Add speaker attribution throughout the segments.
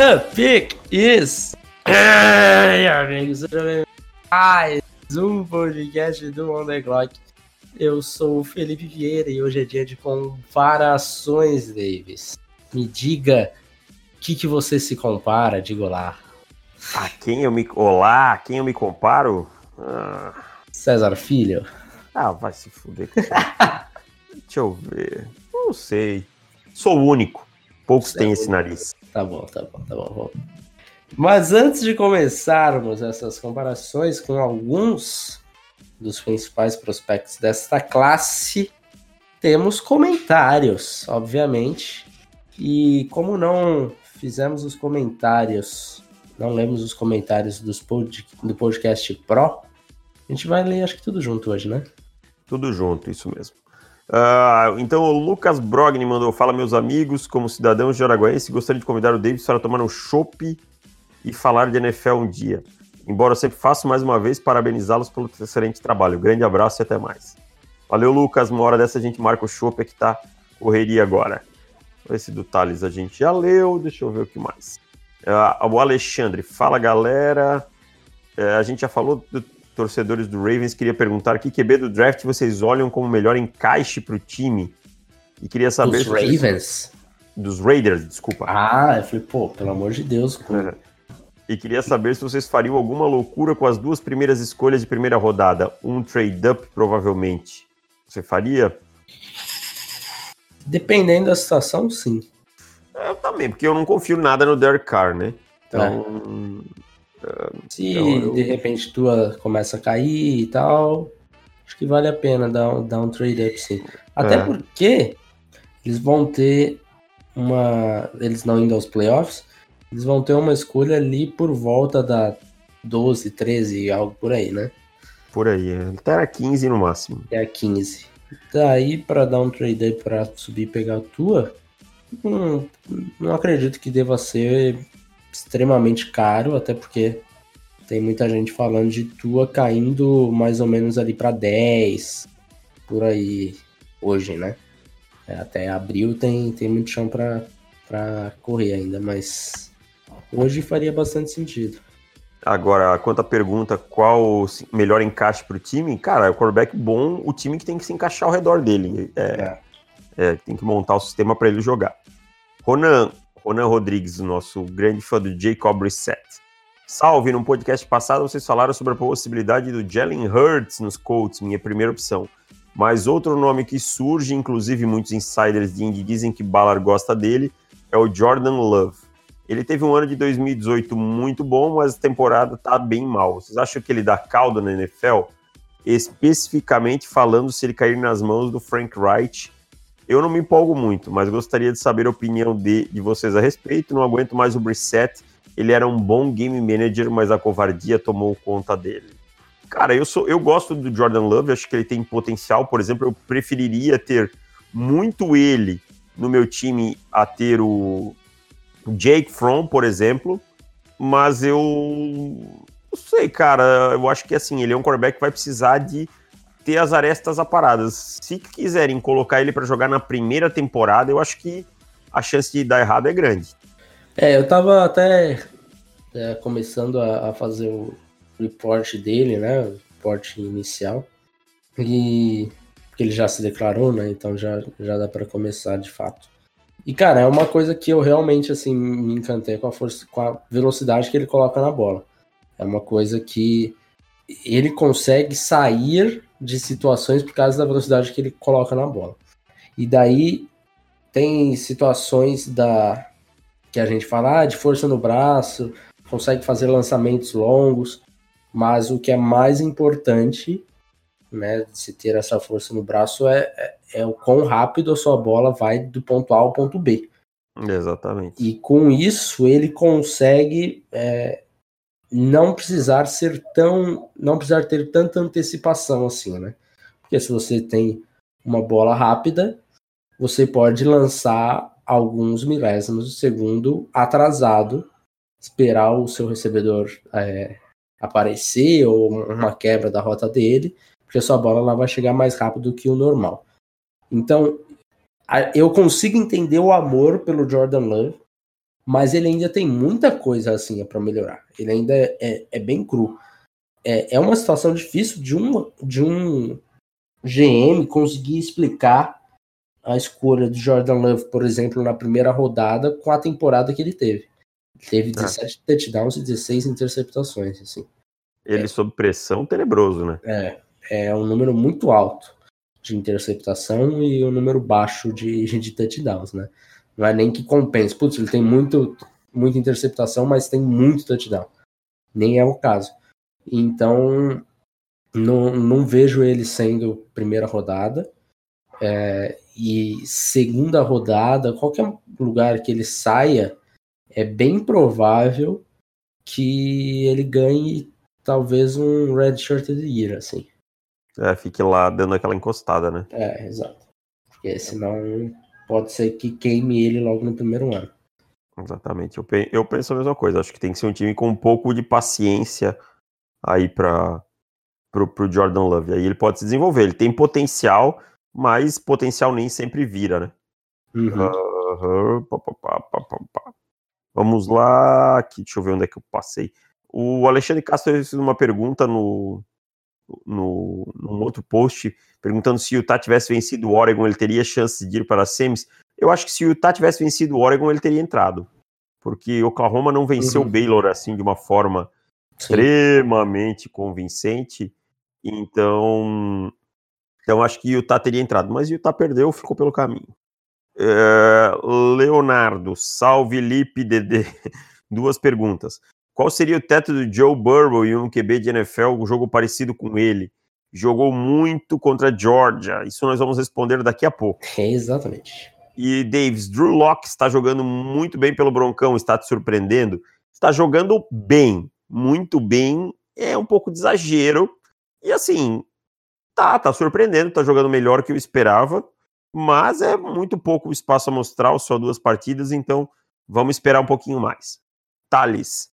Speaker 1: The pick is. Um podcast do On The Clock. Eu sou o Felipe Vieira e hoje é dia de comparações, Davis. Me diga o que, que você se compara, diga lá.
Speaker 2: A quem eu me. Olá, a quem eu me comparo? Ah,
Speaker 1: César Filho.
Speaker 2: ah, vai se fuder. Deixa eu ver. Não sei. Sou o único. Poucos
Speaker 1: Você
Speaker 2: têm
Speaker 1: é
Speaker 2: esse nariz.
Speaker 1: Tá bom, tá bom, tá bom. vamos. Mas antes de começarmos essas comparações com alguns dos principais prospectos desta classe, temos comentários, obviamente. E como não fizemos os comentários, não lemos os comentários dos pod, do podcast Pro, a gente vai ler acho que tudo junto hoje, né?
Speaker 2: Tudo junto, isso mesmo. Ah, então, o Lucas Brogni mandou: Fala, meus amigos, como cidadão de Araguaense, gostaria de convidar o Davis para tomar um chopp e falar de NFL um dia. Embora eu sempre faça mais uma vez, parabenizá-los pelo excelente trabalho. Grande abraço e até mais. Valeu, Lucas. Uma hora dessa a gente marca o chopp que tá correria agora. Esse do Thales a gente já leu, deixa eu ver o que mais. Ah, o Alexandre, fala galera. É, a gente já falou do torcedores do Ravens, queria perguntar que QB do draft vocês olham como melhor encaixe para o time? E queria saber
Speaker 1: Os
Speaker 2: se vocês-
Speaker 1: Ravens.
Speaker 2: dos Raiders, desculpa.
Speaker 1: Ah, eu falei, pô, pelo amor de Deus.
Speaker 2: É. E queria saber se vocês fariam alguma loucura com as duas primeiras escolhas de primeira rodada, um trade up provavelmente. Você faria?
Speaker 1: Dependendo da situação, sim.
Speaker 2: Eu também, porque eu não confio nada no Derek Carr, né? Então,
Speaker 1: Se
Speaker 2: Então, eu-
Speaker 1: de repente tua começa a cair e tal, acho que vale a pena dar, um- dar um trade up sim. Até
Speaker 2: É.
Speaker 1: porque eles vão ter uma. Eles não indo aos playoffs, eles vão ter uma escolha ali por volta da 12, 13, algo por aí, né?
Speaker 2: por aí, até era 15 no máximo.
Speaker 1: É a 15. Daí pra dar um trade up pra subir e pegar a tua, não, não acredito que deva ser extremamente caro, até porque tem muita gente falando de tua caindo mais ou menos ali pra 10 por aí hoje, né? É, até abril tem, tem muito chão pra correr ainda, mas hoje faria bastante sentido.
Speaker 2: Agora, quanto à pergunta, qual melhor encaixe para o time? Cara, é o quarterback bom, o time que tem que se encaixar ao redor dele. É, é, tem que montar o sistema para ele jogar. Ronan, Ronan Rodrigues, nosso grande fã do Jacob Brissett. Salve, no podcast passado vocês falaram sobre a possibilidade do Jalen Hurts nos Colts, minha primeira opção. Mas outro nome que surge, inclusive muitos insiders de Indy dizem que Ballard gosta dele, é o Jordan Love. Ele teve um ano de 2018 muito bom, mas a temporada tá bem mal. Vocês acham que ele dá caldo na NFL? Especificamente falando se ele cair nas mãos do Frank Wright. Eu não me empolgo muito, mas gostaria de saber a opinião de, de vocês a respeito. Não aguento mais o Brissett. Ele era um bom game manager, mas a covardia tomou conta dele. Cara, eu sou, eu gosto do Jordan Love, acho que ele tem potencial. Por exemplo, eu preferiria ter muito ele no meu time a ter o, Jake Fromm, por exemplo, mas eu não sei, cara. Eu acho que assim, ele é um quarterback que vai precisar de ter as arestas aparadas. Se quiserem colocar ele para jogar na primeira temporada, eu acho que a chance de dar errado é grande.
Speaker 1: É, eu tava até é, começando a, a fazer o report dele, né? O report inicial. E ele já se declarou, né? Então já, já dá para começar de fato. E, cara, é uma coisa que eu realmente, assim, me encantei com a força, com a velocidade que ele coloca na bola. É uma coisa que ele consegue sair de situações por causa da velocidade que ele coloca na bola. E daí tem situações da que a gente fala ah, de força no braço, consegue fazer lançamentos longos, mas o que é mais importante, né, de se ter essa força no braço é, é, é o quão rápido a sua bola vai do ponto A ao ponto B.
Speaker 2: Exatamente.
Speaker 1: E com isso ele consegue é, não precisar ser tão, não precisar ter tanta antecipação assim, né? Porque se você tem uma bola rápida, você pode lançar alguns milésimos de segundo atrasado, esperar o seu recebedor é, aparecer ou uma quebra da rota dele, porque a sua bola lá vai chegar mais rápido que o normal. Então, eu consigo entender o amor pelo Jordan Love, mas ele ainda tem muita coisa assim para melhorar. Ele ainda é, é, é bem cru. É, é uma situação difícil de um, de um GM conseguir explicar a escolha de Jordan Love, por exemplo, na primeira rodada com a temporada que ele teve. Ele teve 17 é. touchdowns e 16 interceptações, assim.
Speaker 2: Ele é. sob pressão tenebroso, né?
Speaker 1: É, é um número muito alto de interceptação e um número baixo de, de touchdowns, né? Não é nem que compense. Putz, ele tem muito, muita interceptação, mas tem muito touchdown. Nem é o caso. Então, não, não vejo ele sendo primeira rodada. É, e segunda rodada, qualquer lugar que ele saia, é bem provável que ele ganhe talvez um Red Shirt de Year, assim.
Speaker 2: É, fique lá dando aquela encostada, né?
Speaker 1: É, exato. Porque senão pode ser que queime ele logo no primeiro ano.
Speaker 2: Exatamente. Eu, eu penso a mesma coisa. Acho que tem que ser um time com um pouco de paciência aí para pro, pro Jordan Love. Aí ele pode se desenvolver. Ele tem potencial, mas potencial nem sempre vira, né? Uhum. Uh, pá, pá, pá, Vamos lá. Aqui, deixa eu ver onde é que eu passei. O Alexandre Castro fez uma pergunta no, no, num outro post, perguntando se o Utah tivesse vencido o Oregon, ele teria chance de ir para as semis. Eu acho que se o Utah tivesse vencido o Oregon, ele teria entrado. Porque Oklahoma não venceu uhum. o Baylor assim de uma forma Sim. extremamente convincente. Então, então acho que o Utah teria entrado. Mas o Utah perdeu, ficou pelo caminho. É, Leonardo, salve Lipe Dedê. Duas perguntas. Qual seria o teto do Joe Burrow e um QB de NFL, um jogo parecido com ele? Jogou muito contra a Georgia. Isso nós vamos responder daqui a pouco.
Speaker 1: É, exatamente.
Speaker 2: E Davis, Drew Locke está jogando muito bem pelo Broncão, está te surpreendendo? Está jogando bem, muito bem. É um pouco de exagero. E assim, tá, tá surpreendendo, tá jogando melhor que eu esperava, mas é muito pouco espaço a mostrar, só duas partidas, então vamos esperar um pouquinho mais. Thales,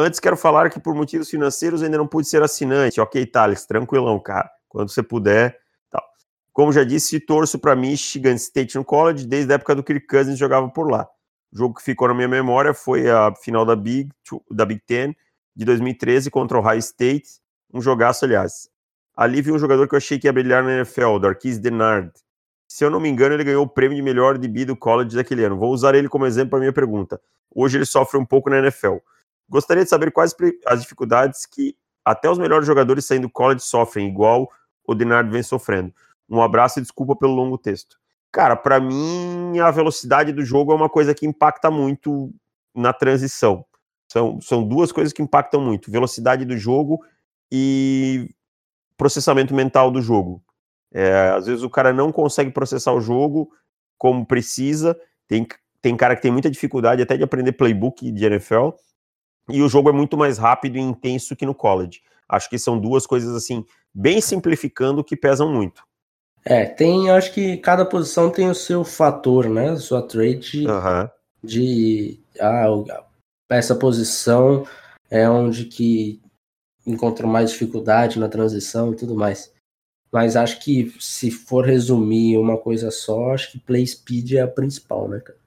Speaker 2: Antes, quero falar que por motivos financeiros ainda não pude ser assinante. Ok, Thales, tranquilão, cara. Quando você puder. Tal. Como já disse, torço para Michigan State College desde a época do Kirk Cousins jogava por lá. O jogo que ficou na minha memória foi a final da Big, da Big Ten de 2013 contra o High State. Um jogaço, aliás. Ali vi um jogador que eu achei que ia brilhar na NFL, Darquise Denard. Se eu não me engano, ele ganhou o prêmio de melhor DB do college daquele ano. Vou usar ele como exemplo para minha pergunta. Hoje ele sofre um pouco na NFL. Gostaria de saber quais as dificuldades que até os melhores jogadores saindo do college sofrem, igual o Denard vem sofrendo. Um abraço e desculpa pelo longo texto. Cara, para mim, a velocidade do jogo é uma coisa que impacta muito na transição. São, são duas coisas que impactam muito: velocidade do jogo e processamento mental do jogo. É, às vezes o cara não consegue processar o jogo como precisa. Tem, tem cara que tem muita dificuldade até de aprender playbook de NFL e o jogo é muito mais rápido e intenso que no college. Acho que são duas coisas assim, bem simplificando, que pesam muito.
Speaker 1: É, tem, acho que cada posição tem o seu fator, né? Sua trade uhum. de ah, essa posição é onde que encontra mais dificuldade na transição e tudo mais. Mas acho que se for resumir uma coisa só, acho que play speed é a principal, né, cara?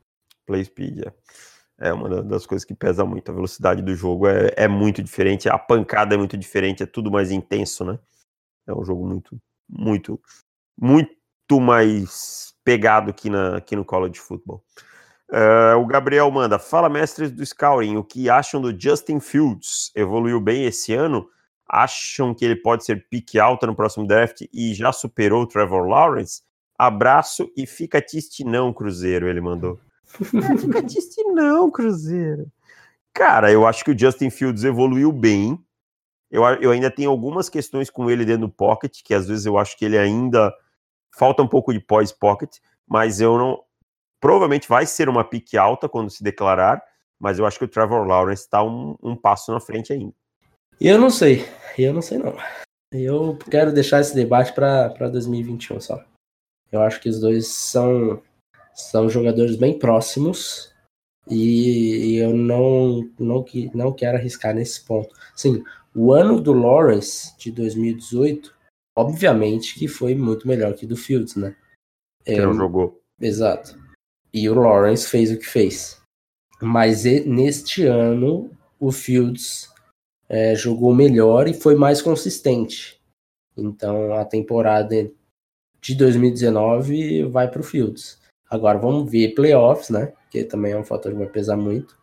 Speaker 2: Play speed, é é uma das coisas que pesa muito. A velocidade do jogo é, é muito diferente, a pancada é muito diferente, é tudo mais intenso, né? É um jogo muito, muito, muito mais pegado aqui, na, aqui no college football. Uh, o Gabriel manda: Fala, mestres do Scouting, o que acham do Justin Fields? Evoluiu bem esse ano? Acham que ele pode ser pique alta no próximo draft e já superou o Trevor Lawrence? Abraço e fica triste não, Cruzeiro, ele mandou.
Speaker 1: É, fica triste não, Cruzeiro.
Speaker 2: Cara, eu acho que o Justin Fields evoluiu bem. Eu, eu ainda tenho algumas questões com ele dentro do pocket, que às vezes eu acho que ele ainda falta um pouco de pós-pocket, mas eu não. Provavelmente vai ser uma pique alta quando se declarar, mas eu acho que o Trevor Lawrence está um, um passo na frente ainda.
Speaker 1: Eu não sei, eu não sei não. Eu quero deixar esse debate para 2021 só. Eu acho que os dois são, são jogadores bem próximos e eu não, não, não quero arriscar nesse ponto. Sim, o ano do Lawrence de 2018, obviamente que foi muito melhor que do Fields, né?
Speaker 2: Que não jogou.
Speaker 1: Exato. E o Lawrence fez o que fez. Mas neste ano, o Fields é, jogou melhor e foi mais consistente. Então a temporada de 2019 vai para o Fields. Agora vamos ver playoffs, né? Que também é um fator que vai pesar muito.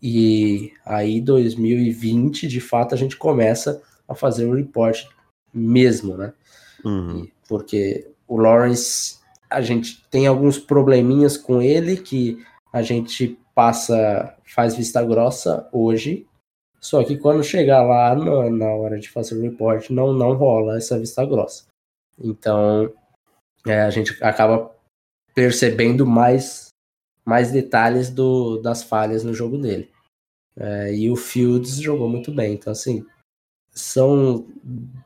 Speaker 1: E aí 2020, de fato, a gente começa a fazer o report mesmo, né?
Speaker 2: Uhum.
Speaker 1: Porque o Lawrence, a gente tem alguns probleminhas com ele que a gente passa, faz vista grossa hoje, só que quando chegar lá na, na hora de fazer o report, não, não rola essa vista grossa. Então, é, a gente acaba percebendo mais, mais detalhes do, das falhas no jogo dele. É, e o Fields jogou muito bem. Então, assim, são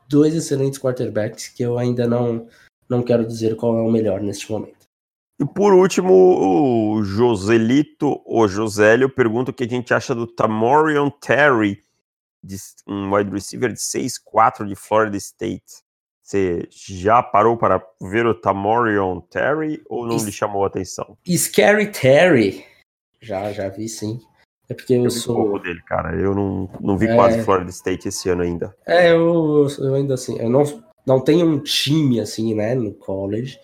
Speaker 1: dois excelentes quarterbacks que eu ainda não, não quero dizer qual é o melhor neste momento.
Speaker 2: E por último, o Joselito, ou Josélio, pergunta o que a gente acha do Tamorion Terry, um wide receiver de 6'4 de Florida State. Você já parou para ver o Tamorion Terry ou não lhe chamou a atenção?
Speaker 1: Scary Terry. Já, já vi sim. É porque eu, eu sou.
Speaker 2: dele, cara. Eu não, não vi é... quase Florida State esse ano ainda.
Speaker 1: É, eu, eu ainda assim. Eu não, não tenho um time assim, né, no college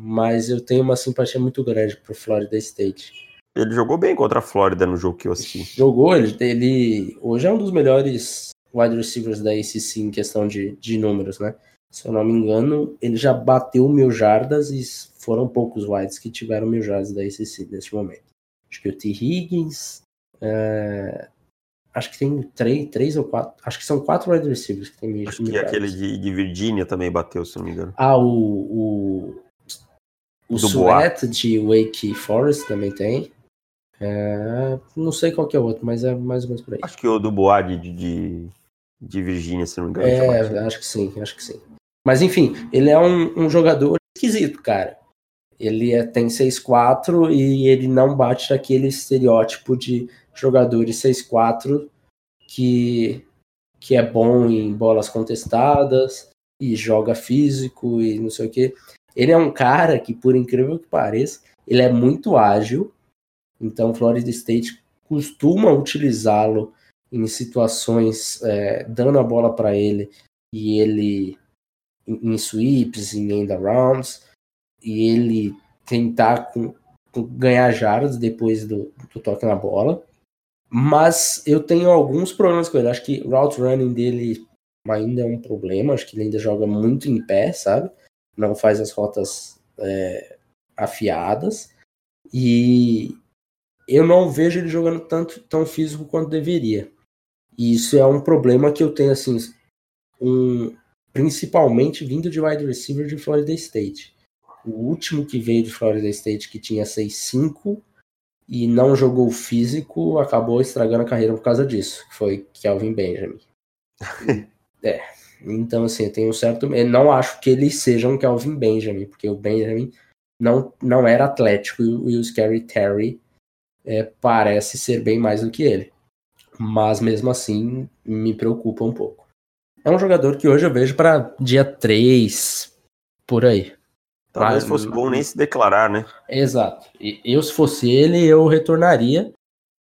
Speaker 1: mas eu tenho uma simpatia muito grande pro Florida State.
Speaker 2: Ele jogou bem contra a Flórida no jogo que eu assisti.
Speaker 1: Jogou, ele, ele hoje é um dos melhores wide receivers da ACC em questão de, de números, né? Se eu não me engano, ele já bateu mil jardas e foram poucos wides que tiveram mil jardas da ACC neste momento. Acho que o T. Higgins, é, acho que tem três, três ou quatro, acho que são quatro wide receivers que tem mil
Speaker 2: Acho que aquele de, de Virgínia também bateu, se não me engano.
Speaker 1: Ah, o, o o Sweat de Wake Forest também tem. É, não sei qual que é o outro, mas é mais ou menos por aí.
Speaker 2: Acho que o do Bois de, de, de Virgínia, se não me engano.
Speaker 1: É, acho que sim, acho que sim. Mas enfim, ele é um, um jogador esquisito, cara. Ele é, tem 6'4 e ele não bate aquele estereótipo de jogadores 6'4 que, que é bom em bolas contestadas e joga físico e não sei o que. Ele é um cara que, por incrível que pareça, ele é muito ágil. Então, Florida State costuma utilizá-lo em situações é, dando a bola para ele e ele em, sweeps, em end arounds, e ele tentar com, com ganhar jardas depois do, do toque na bola. Mas eu tenho alguns problemas com ele. Acho que route running dele ainda é um problema. Acho que ele ainda joga muito em pé, sabe? não faz as rotas é, afiadas. E eu não vejo ele jogando tanto tão físico quanto deveria. E isso é um problema que eu tenho assim, um, principalmente vindo de wide receiver de Florida State. O último que veio de Florida State que tinha 6'5 e não jogou físico, acabou estragando a carreira por causa disso, que foi Kelvin Benjamin. é, então, assim, eu tenho um certo. Eu não acho que ele seja um Kelvin Benjamin, porque o Benjamin não, não era atlético e o Scary Terry é, parece ser bem mais do que ele. Mas mesmo assim, me preocupa um pouco. É um jogador que hoje eu vejo para dia 3, por aí.
Speaker 2: Talvez fosse bom nem se declarar, né?
Speaker 1: Exato. E eu, se fosse ele, eu retornaria.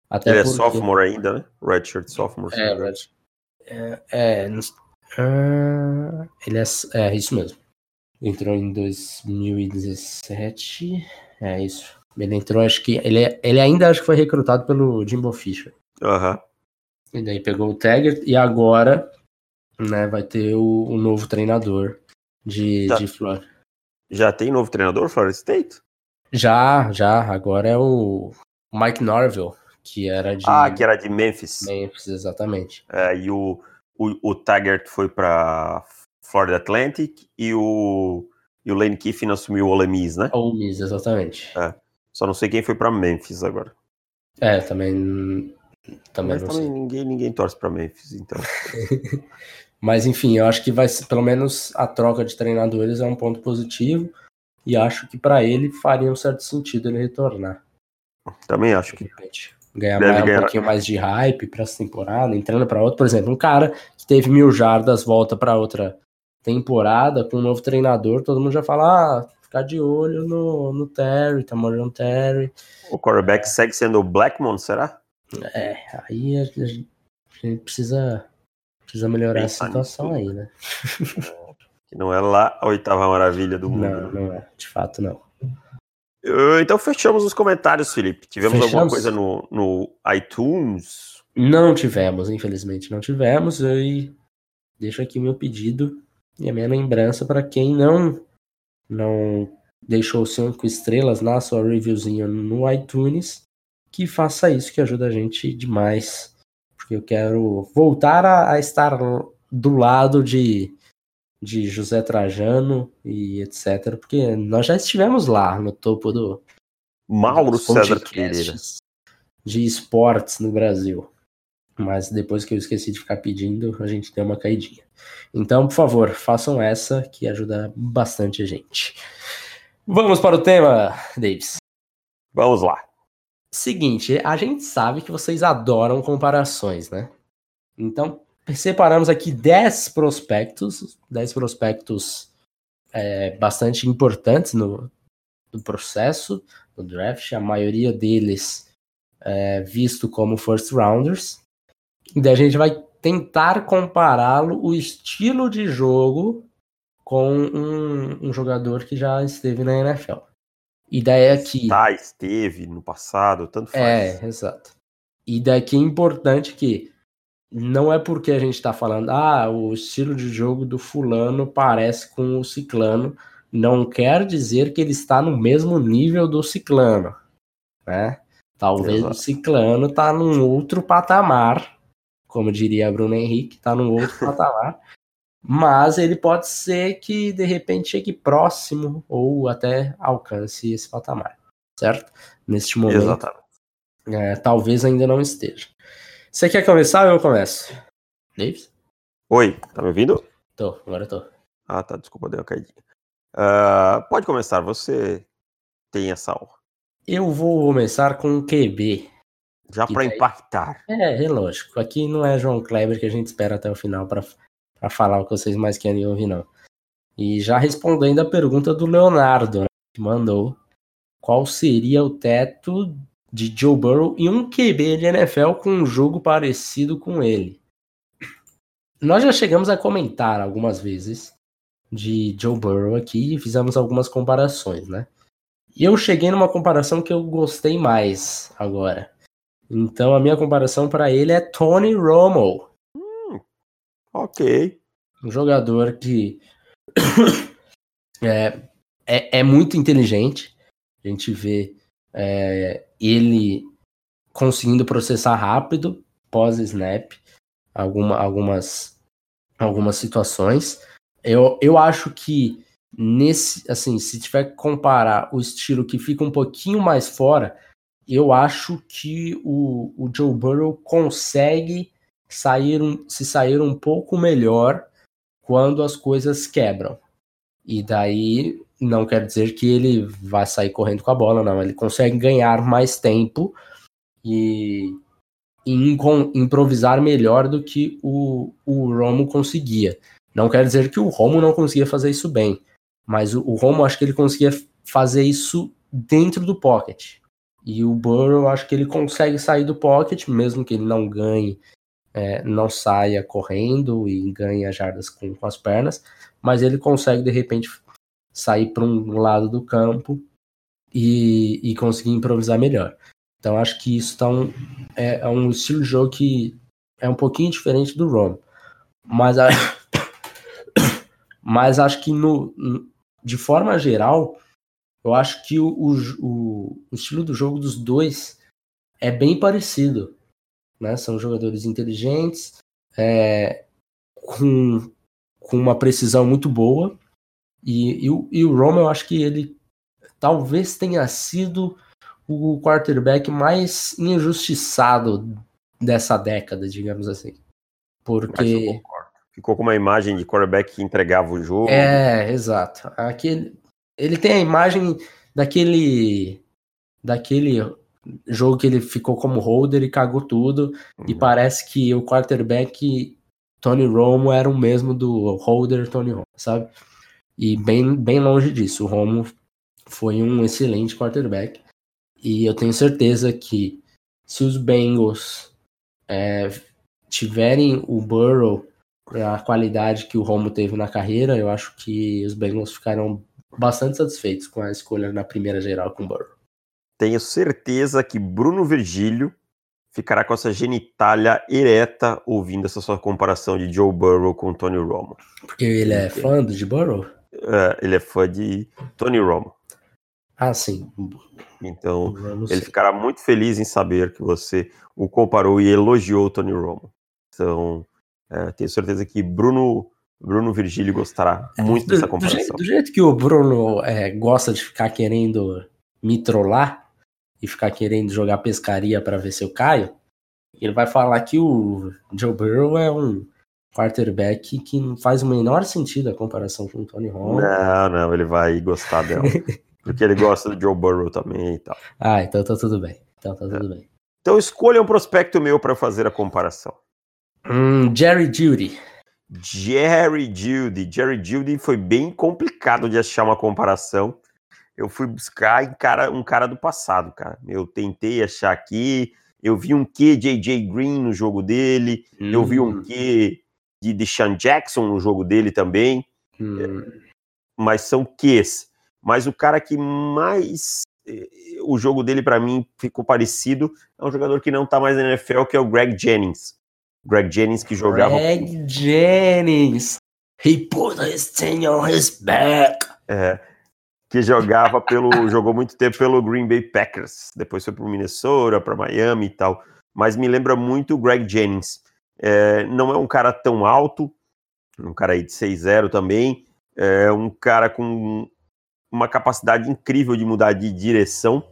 Speaker 2: Até ele é porque... é sophomore ainda, né? Redshirt sophomore.
Speaker 1: É, red... é, é, Uh, ele é, é isso mesmo. Entrou em 2017. É isso. Ele entrou, acho que. Ele, ele ainda acho que foi recrutado pelo Jimbo Fisher.
Speaker 2: Aham. Uhum.
Speaker 1: E daí pegou o Taggart e agora né, vai ter o, o novo treinador de, já, de Florida.
Speaker 2: Já tem novo treinador, Florida State?
Speaker 1: Já, já. Agora é o Mike Norville, que era de.
Speaker 2: Ah, que era de Memphis.
Speaker 1: Memphis, exatamente.
Speaker 2: É, e o o, o Taggart foi para Florida Atlantic e o, e o Lane Kiffin assumiu o Ole Miss, né?
Speaker 1: O Miss, exatamente.
Speaker 2: É. Só não sei quem foi para Memphis agora.
Speaker 1: É, também
Speaker 2: Também Mas também ninguém, ninguém torce para Memphis, então.
Speaker 1: Mas enfim, eu acho que vai pelo menos a troca de treinadores é um ponto positivo e acho que para ele faria um certo sentido ele retornar.
Speaker 2: Também acho que
Speaker 1: ganhar mais, ganhar. um pouquinho mais de hype para essa temporada, entrando para outra, por exemplo, um cara que teve mil jardas volta para outra temporada com um novo treinador, todo mundo já fala, ah, ficar de olho no, no Terry, tá morando Terry.
Speaker 2: O quarterback segue sendo o Blackmon, será?
Speaker 1: É, aí a gente precisa, precisa melhorar a situação aí, né?
Speaker 2: que não é lá a oitava maravilha do mundo.
Speaker 1: Não, não é, de fato não.
Speaker 2: Então fechamos os comentários, Felipe. Tivemos fechamos? alguma coisa no, no iTunes?
Speaker 1: Não tivemos, infelizmente não tivemos. E deixo aqui o meu pedido e a minha lembrança para quem não não deixou cinco estrelas na sua reviewzinha no iTunes, que faça isso, que ajuda a gente demais. Porque eu quero voltar a, a estar do lado de, de José Trajano e etc. Porque nós já estivemos lá no topo do
Speaker 2: Mauro César
Speaker 1: de esportes no Brasil. Mas depois que eu esqueci de ficar pedindo, a gente deu uma caidinha. Então, por favor, façam essa que ajuda bastante a gente. Vamos para o tema, Davis.
Speaker 2: Vamos lá.
Speaker 1: Seguinte, a gente sabe que vocês adoram comparações, né? Então, separamos aqui 10 prospectos, 10 prospectos é, bastante importantes no, no processo do draft, a maioria deles é, visto como first rounders. E daí a gente vai tentar compará-lo, o estilo de jogo, com um, um, jogador que já esteve na NFL. E daí aqui.
Speaker 2: Tá, esteve no passado, tanto faz.
Speaker 1: É, exato. E daqui é importante que não é porque a gente está falando, ah, o estilo de jogo do fulano parece com o ciclano, não quer dizer que ele está no mesmo nível do ciclano, né? Talvez Exato. o ciclano está num outro patamar como diria Bruno Henrique, está num outro patamar. Mas ele pode ser que de repente chegue próximo ou até alcance esse patamar, certo? Neste momento. Exatamente. É, talvez ainda não esteja. Você quer começar ou eu começo? Davis?
Speaker 2: Oi, tá me ouvindo?
Speaker 1: Tô, agora tô.
Speaker 2: Ah, tá, desculpa, deu uma caidinha. Uh, pode começar, você tem essa honra.
Speaker 1: Eu vou começar com o QB.
Speaker 2: Já para impactar.
Speaker 1: É, é lógico. Aqui não é João Kleber que a gente espera até o final para falar o que vocês mais querem ouvir, não. E já respondendo a pergunta do Leonardo, né, que mandou qual seria o teto de Joe Burrow e um QB de NFL com um jogo parecido com ele. Nós já chegamos a comentar algumas vezes de Joe Burrow aqui e fizemos algumas comparações, né? E eu cheguei numa comparação que eu gostei mais agora. Então a minha comparação para ele é Tony Romo.
Speaker 2: Ok.
Speaker 1: Um jogador que é, é, é, muito inteligente. A gente vê é, ele conseguindo processar rápido pós-snap alguma, algumas, algumas situações. Eu, eu acho que nesse, assim, se tiver que comparar o estilo que fica um pouquinho mais fora, eu acho que o, o Joe Burrow consegue sair um, se sair um pouco melhor quando as coisas quebram. E daí não quer dizer que ele vai sair correndo com a bola, não. Ele consegue ganhar mais tempo e, e improvisar melhor do que o, o Romo conseguia. Não quer dizer que o Romo não conseguia fazer isso bem, mas o, o Romo acho que ele conseguia fazer isso dentro do pocket. E o Burrow, acho que ele consegue sair do pocket, mesmo que ele não ganhe, é, não saia correndo e ganhe as jardas com, com as pernas, mas ele consegue de repente sair para um lado do campo e, e conseguir improvisar melhor. Então acho que isso tá um, é, é, um estilo de jogo que é um pouquinho diferente do Rom. Mas, a, mas acho que no, de forma geral, eu acho que o, o, o estilo do jogo dos dois é bem parecido. Né? São jogadores inteligentes, é, com, com uma precisão muito boa. E, e, o, e o Romo, eu acho que ele talvez tenha sido o quarterback mais injustiçado dessa década, digamos assim. Porque.
Speaker 2: Ficou com uma imagem de quarterback que entregava o jogo.
Speaker 1: É, exato. Aquele, ele tem a imagem daquele. daquele jogo que ele ficou como holder e cagou tudo. Uhum. E parece que o quarterback Tony Romo era o mesmo do holder Tony Romo, sabe? E bem, bem longe disso. O Romo foi um excelente quarterback. E eu tenho certeza que se os Bengals é, tiverem o Burrow a qualidade que o Romo teve na carreira, eu acho que os Bengals ficarão bastante satisfeitos com a escolha na primeira geral com o Burrow.
Speaker 2: Tenho certeza que Bruno Virgílio ficará com essa genitália ereta ouvindo essa sua comparação de Joe Burrow com Tony Romo.
Speaker 1: Porque ele é fã do de Burrow?
Speaker 2: É, ele é fã de Tony Romo.
Speaker 1: Ah, sim.
Speaker 2: Então, ele ficará muito feliz em saber que você o comparou e elogiou o Tony Romo. Então, é, tenho certeza que Bruno Bruno Virgílio gostará é, muito dessa comparação.
Speaker 1: Do jeito, do jeito, que o Bruno é, gosta de ficar querendo me trollar e ficar querendo jogar pescaria para ver se eu caio, ele vai falar que o Joe Burrow é um quarterback que não faz o menor sentido a comparação com o Tony Romo.
Speaker 2: Não, não, ele vai gostar dela. porque ele gosta do Joe Burrow também e tal.
Speaker 1: Ah, então tá tudo bem. Então tá tudo é. bem.
Speaker 2: Então escolha um prospecto meu para fazer a comparação.
Speaker 1: Hum, Jerry Judy.
Speaker 2: Jerry Judy. Jerry Judy foi bem complicado de achar uma comparação. Eu fui buscar em cara, um cara do passado, cara. Eu tentei achar aqui. Eu vi um Q JJ Green no jogo dele. Hum. Eu vi um hum. Q de Deshaun Jackson no jogo dele também. Hum. Mas são Qs. Mas o cara que mais eh, o jogo dele para mim ficou parecido é um jogador que não tá mais na NFL, que é o Greg Jennings. Greg Jennings que jogava.
Speaker 1: Greg Jennings. He put his thing on his back.
Speaker 2: É, que jogava pelo. jogou muito tempo pelo Green Bay Packers. Depois foi pro Minnesota, para Miami e tal. Mas me lembra muito o Greg Jennings. É, não é um cara tão alto, um cara aí de 6-0 também. É um cara com uma capacidade incrível de mudar de direção,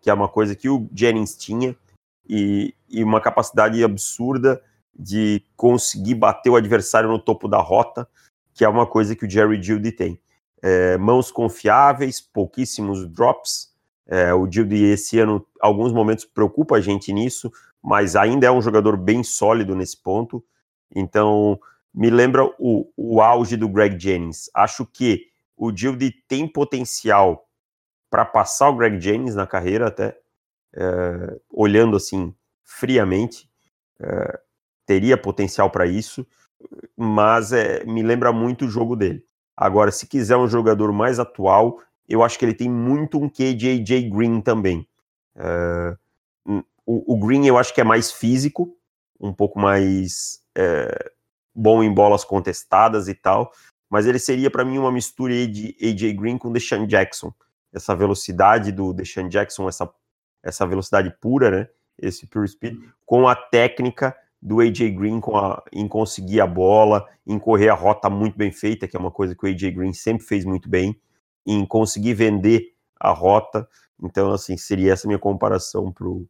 Speaker 2: que é uma coisa que o Jennings tinha, e, e uma capacidade absurda de conseguir bater o adversário no topo da rota, que é uma coisa que o Jerry Judy tem. É, mãos confiáveis, pouquíssimos drops. É, o Judy esse ano, alguns momentos preocupa a gente nisso, mas ainda é um jogador bem sólido nesse ponto. Então, me lembra o, o auge do Greg Jennings. Acho que o Judy tem potencial para passar o Greg Jennings na carreira, até é, olhando assim friamente. É, teria potencial para isso, mas é, me lembra muito o jogo dele. Agora, se quiser um jogador mais atual, eu acho que ele tem muito um KJJ Green também. É, o, o, Green eu acho que é mais físico, um pouco mais é, bom em bolas contestadas e tal, mas ele seria para mim uma mistura de AJ Green com Deshaun Jackson. Essa velocidade do Deshaun Jackson, essa, essa velocidade pura, né? Esse pure speed, com a técnica do AJ Green a, em conseguir a bola, em correr a rota muito bem feita, que é uma coisa que o AJ Green sempre fez muito bem, em conseguir vender a rota. Então, assim, seria essa minha comparação pro,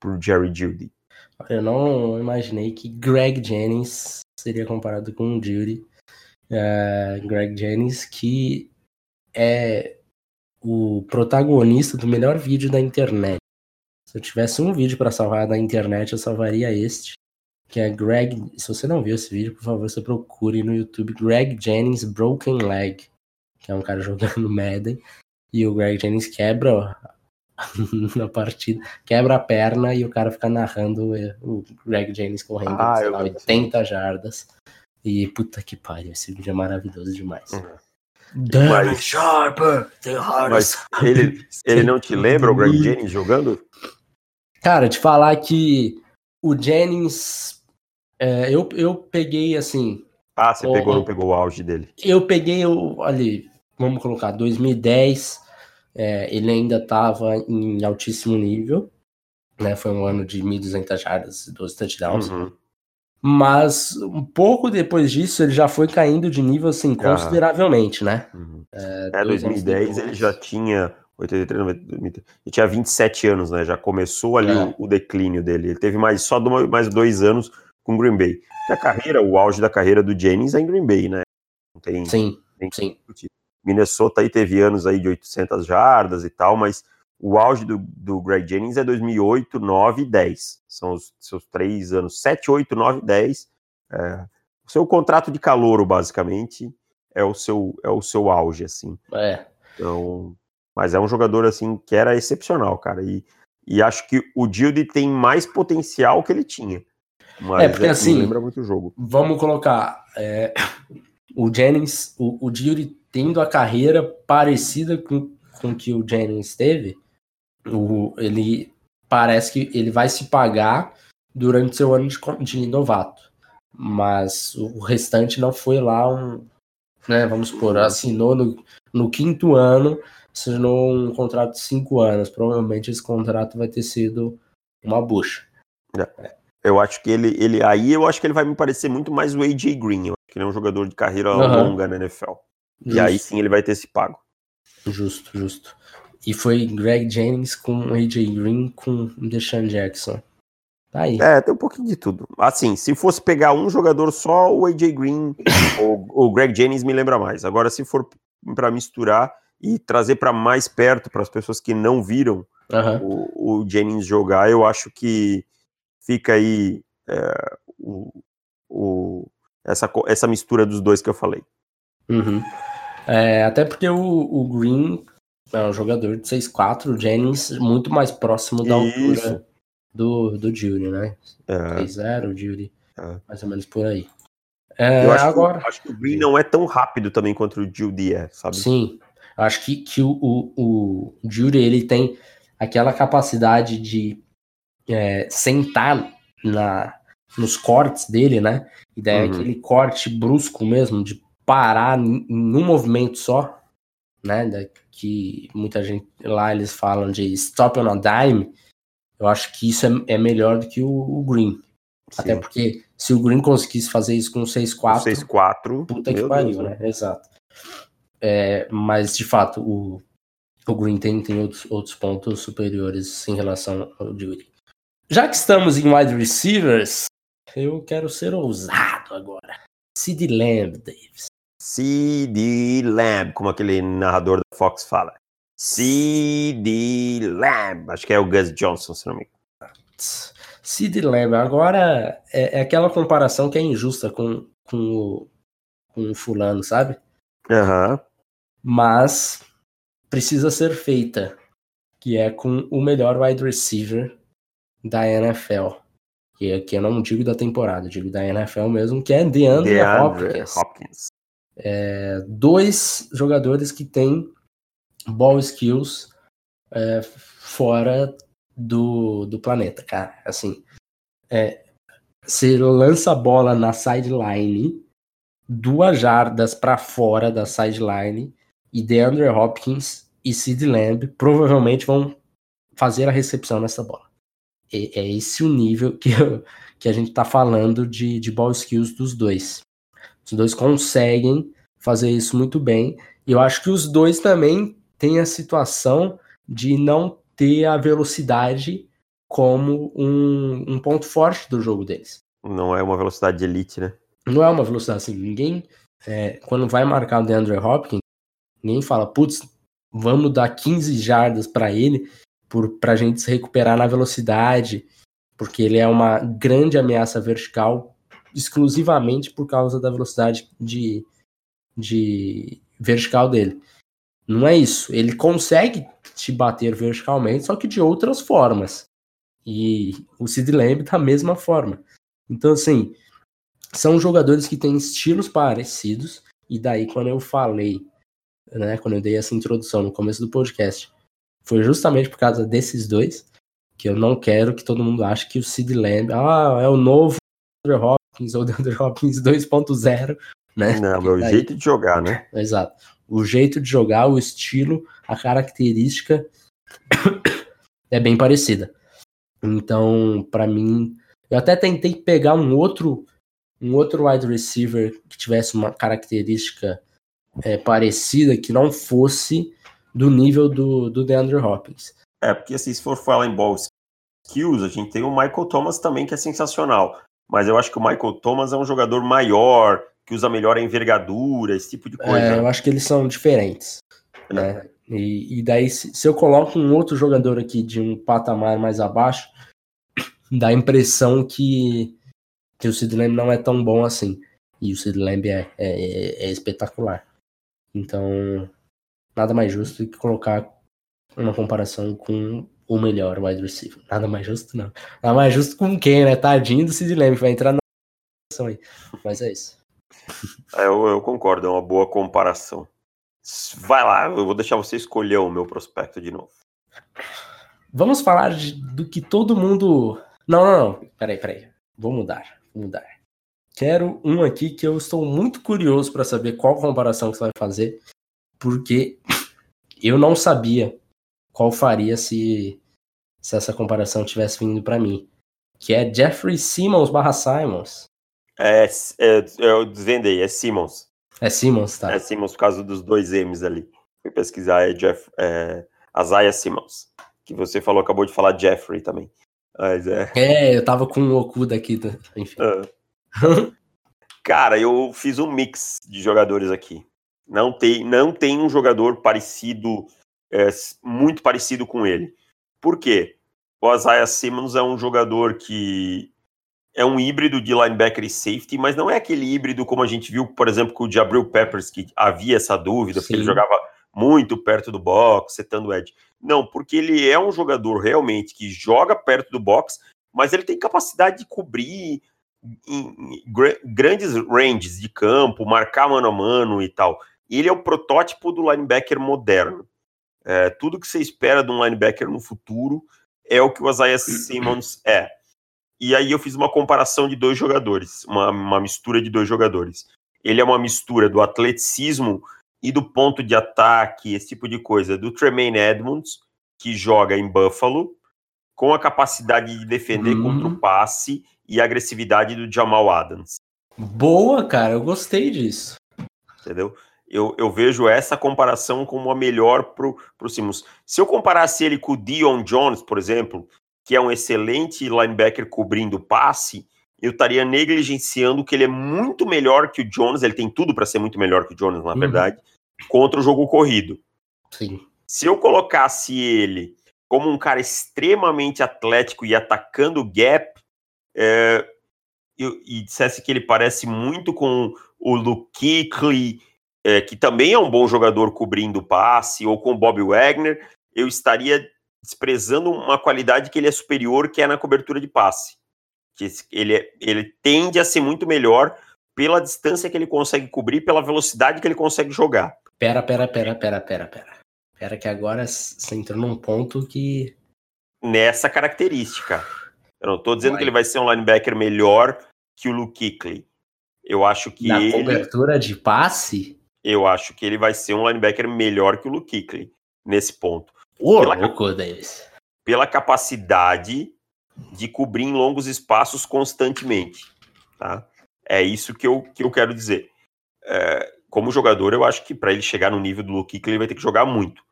Speaker 2: pro Jerry Judy.
Speaker 1: Eu não imaginei que Greg Jennings seria comparado com o Judy. Uh, Greg Jennings, que é o protagonista do melhor vídeo da internet. Se eu tivesse um vídeo para salvar da internet, eu salvaria este que é Greg. Se você não viu esse vídeo, por favor, você procure no YouTube Greg Jennings Broken Leg, que é um cara jogando Madden, e o Greg Jennings quebra na partida, quebra a perna e o cara fica narrando o Greg Jennings correndo ah, sei lá, 80 jardas. E puta que pariu, esse vídeo é maravilhoso demais. Uhum.
Speaker 2: Damn Sharper, the hardest. Mas ele, ele não te lembra o Greg Jennings jogando?
Speaker 1: Cara, te falar que o Jennings é, eu, eu peguei assim.
Speaker 2: Ah, você o, pegou, não pegou o auge dele?
Speaker 1: Eu peguei o, ali, vamos colocar, 2010. É, ele ainda estava em altíssimo nível. Né, foi um ano de 1.200 jardas e 12 touchdowns. Uhum. Mas um pouco depois disso ele já foi caindo de nível assim, consideravelmente, né?
Speaker 2: Uhum. É, é 2010 ele já tinha 83, 90, ele tinha 27 anos, né? Já começou ali é. o, o, declínio dele. Ele teve mais só mais dois anos com Green Bay. E a carreira, o auge da carreira do Jennings é em Green Bay, né?
Speaker 1: Não tem. Sim. Tem sim.
Speaker 2: Minnesota aí teve anos aí de 800 jardas e tal, mas o auge do, do Greg Jennings é 2008, 9 e 10. São os seus três anos. 7, 8, 9 e 10. É, o seu contrato de calouro, basicamente, é o seu, é o seu auge, assim.
Speaker 1: É.
Speaker 2: Então, mas é um jogador, assim, que era excepcional, cara. E, e acho que o Dilde tem mais potencial que ele tinha.
Speaker 1: Mas é, porque é, assim, lembra muito o jogo. Vamos colocar é, o Jennings, o, o Dilde tendo a carreira parecida com, com que o Jennings teve, o, ele parece que ele vai se pagar durante seu ano de, de novato. Mas o restante não foi lá um. Né, vamos supor, assinou no, no quinto ano, assinou um contrato de cinco anos. Provavelmente esse contrato vai ter sido uma bucha.
Speaker 2: É. Eu acho que ele, ele. Aí eu acho que ele vai me parecer muito mais o AJ Green. Eu acho que ele é um jogador de carreira uhum. longa na NFL. Justo. E aí sim ele vai ter esse pago.
Speaker 1: Justo, justo. E foi Greg Jennings com AJ Green com Deshaun Jackson. Tá aí.
Speaker 2: É, tem um pouquinho de tudo. Assim, se fosse pegar um jogador só, o AJ Green ou o Greg Jennings me lembra mais. Agora, se for para misturar e trazer para mais perto, para as pessoas que não viram uhum. o, o, Jennings jogar, eu acho que fica aí é, o, o, essa, essa mistura dos dois que eu falei.
Speaker 1: Uhum. É, até porque o, o Green é um jogador de 6'4, o Jennings muito mais próximo da Isso. altura do, do Judy, né? É. 6'0, o Judy, é. mais ou menos por aí.
Speaker 2: É, eu acho, agora... que, acho que o Green não é tão rápido também quanto o Judy é, sabe?
Speaker 1: Sim, acho que, que o, o, o Judy, ele tem aquela capacidade de é, sentar na, nos cortes dele, né? E daí uhum. aquele corte brusco mesmo, de parar em um movimento só, né? Da, que muita gente lá eles falam de stop on a dime. Eu acho que isso é, é melhor do que o, o Green. Sim. Até porque se o Green conseguisse fazer isso com 6-4.
Speaker 2: 6-4.
Speaker 1: Puta que pariu, Deus, né? Exato. É, mas de fato, o, o Green tem, tem outros, outros pontos superiores em relação ao Judy. Já que estamos em wide receivers, eu quero ser ousado agora. Sid Lamb, Davis.
Speaker 2: C.D. Lamb, como aquele narrador da Fox fala. C.D. Lamb, acho que é o Gus Johnson, se não me engano.
Speaker 1: C.D. Lamb, agora é, é, aquela comparação que é injusta com, com, o, com o fulano, sabe?
Speaker 2: Aham. Uhum.
Speaker 1: Mas precisa ser feita, que é com o melhor wide receiver da NFL. Que aqui eu não digo da temporada, digo da NFL mesmo, que é DeAndre, DeAndre Hopkins. Hopkins é, dois jogadores que têm ball skills é, fora do, do planeta, cara. Assim, é, você lança a bola na sideline, duas jardas para fora da sideline, e DeAndre Hopkins e Sid Lamb provavelmente vão fazer a recepção nessa bola. É, é esse o nível que, eu, que a gente tá falando de, de ball skills dos dois. Os dois conseguem fazer isso muito bem. E eu acho que os dois também têm a situação de não ter a velocidade como um, um ponto forte do jogo deles.
Speaker 2: Não é uma velocidade de elite, né?
Speaker 1: Não é uma velocidade assim. Ninguém, é, quando vai marcar o DeAndre Hopkins, ninguém fala, putz, vamos dar 15 jardas para ele para a gente se recuperar na velocidade, porque ele é uma grande ameaça vertical exclusivamente por causa da velocidade de, de vertical dele. Não é isso. Ele consegue te bater verticalmente, só que de outras formas. E o Sid Lamb da mesma forma. Então, assim, são jogadores que têm estilos parecidos. E daí, quando eu falei, né, quando eu dei essa introdução no começo do podcast, foi justamente por causa desses dois que eu não quero que todo mundo ache que o Sid Lamb ah, é o novo Hopkins ou DeAndre Hopkins 2.0, né?
Speaker 2: Não, é o daí... jeito de jogar, né?
Speaker 1: Exato. O jeito de jogar, o estilo, a característica é bem parecida. Então, para mim, eu até tentei pegar um outro um outro wide receiver que tivesse uma característica é, parecida, que não fosse do nível do, do DeAndre Hopkins.
Speaker 2: É, porque assim, se for falar em ball skills, a gente tem o Michael Thomas também, que é sensacional. Mas eu acho que o Michael Thomas é um jogador maior, que usa melhor a envergadura, esse tipo de coisa.
Speaker 1: É, eu acho que eles são diferentes. É. Né? E, e, daí, se, se, eu coloco um outro jogador aqui de um patamar mais abaixo, dá a impressão que, que o Sid Lamb não é tão bom assim. E o Sid Lamb é, é, é espetacular. Então, nada mais justo do que colocar uma comparação com o melhor wide receiver. Nada mais justo, não. Nada mais justo com quem, né? Tadinho do Sid Lamb, vai entrar na aí. Mas é isso.
Speaker 2: É, eu, eu, concordo, é uma boa comparação. Vai lá, eu vou deixar você escolher o meu prospecto de novo.
Speaker 1: Vamos falar de, do que todo mundo. Não, não, não. Peraí, peraí. Vou mudar. Vou mudar. Quero um aqui que eu estou muito curioso para saber qual comparação que você vai fazer, porque eu não sabia qual faria se, se essa comparação tivesse vindo para mim. Que é Jeffrey Simmons barra Simons.
Speaker 2: É, é, eu desvendei, é Simmons.
Speaker 1: É Simmons, tá.
Speaker 2: É Simmons por causa dos dois M's ali. Fui pesquisar, é Jeff, é, Isaiah Simmons. Que você falou, acabou de falar Jeffrey também. Mas é...
Speaker 1: é, eu tava com o Okuda aqui, tá? enfim.
Speaker 2: Uh. Cara, eu fiz um mix de jogadores aqui. Não tem, não tem um jogador parecido é, muito parecido com ele. Por quê? O Isaiah Simmons é um jogador que é um híbrido de linebacker e safety, mas não é aquele híbrido como a gente viu, por exemplo, com o Jabril Peppers, que havia essa dúvida, Sim. porque ele jogava muito perto do box, setando edge. Não, porque ele é um jogador realmente que joga perto do box, mas ele tem capacidade de cobrir em, grandes ranges de campo, marcar mano a mano e tal. Ele é o protótipo do linebacker moderno. É, tudo que você espera de um linebacker no futuro é o que o Isaiah Simmons é. E aí eu fiz uma comparação de dois jogadores, uma, uma mistura de dois jogadores. Ele é uma mistura do atleticismo e do ponto de ataque, esse tipo de coisa, do Tremaine Edmonds, que joga em Buffalo, com a capacidade de defender uhum. contra o passe e a agressividade do Jamal Adams.
Speaker 1: Boa, cara, eu gostei disso.
Speaker 2: Entendeu? Eu, eu vejo essa comparação como a melhor pro, pro Simmons. Se eu comparasse ele com o Dion Jones, por exemplo, que é um excelente linebacker cobrindo passe, eu estaria negligenciando que ele é muito melhor que o Jones, ele tem tudo para ser muito melhor que o Jones, na uhum. verdade, contra o jogo corrido.
Speaker 1: Sim.
Speaker 2: Se eu colocasse ele como um cara extremamente atlético e atacando o gap, é, eu, e dissesse que ele parece muito com o Luke Kuechly é, que também é um bom jogador cobrindo passe, ou com o Bob Wagner, eu estaria desprezando uma qualidade que ele é superior, que é na cobertura de passe. Que ele, é, ele tende a ser muito melhor pela distância que ele consegue cobrir, pela velocidade que ele consegue jogar.
Speaker 1: Pera, pera, pera, pera, pera, pera. Pera que agora você entrou num ponto que...
Speaker 2: Nessa característica. Eu não estou dizendo vai. que ele vai ser um linebacker melhor que o Luke Kuechly. Eu acho que
Speaker 1: Na
Speaker 2: ele...
Speaker 1: cobertura de passe?
Speaker 2: Eu acho que ele vai ser um linebacker melhor que o Luke Kuechly nesse ponto.
Speaker 1: Ô, pela, louco, Davis.
Speaker 2: Pela capacidade de cobrir em longos espaços constantemente. Tá? É isso que eu, que eu quero dizer. É, como jogador, eu acho que para ele chegar no nível do Luke Kuechly, ele vai ter que jogar muito.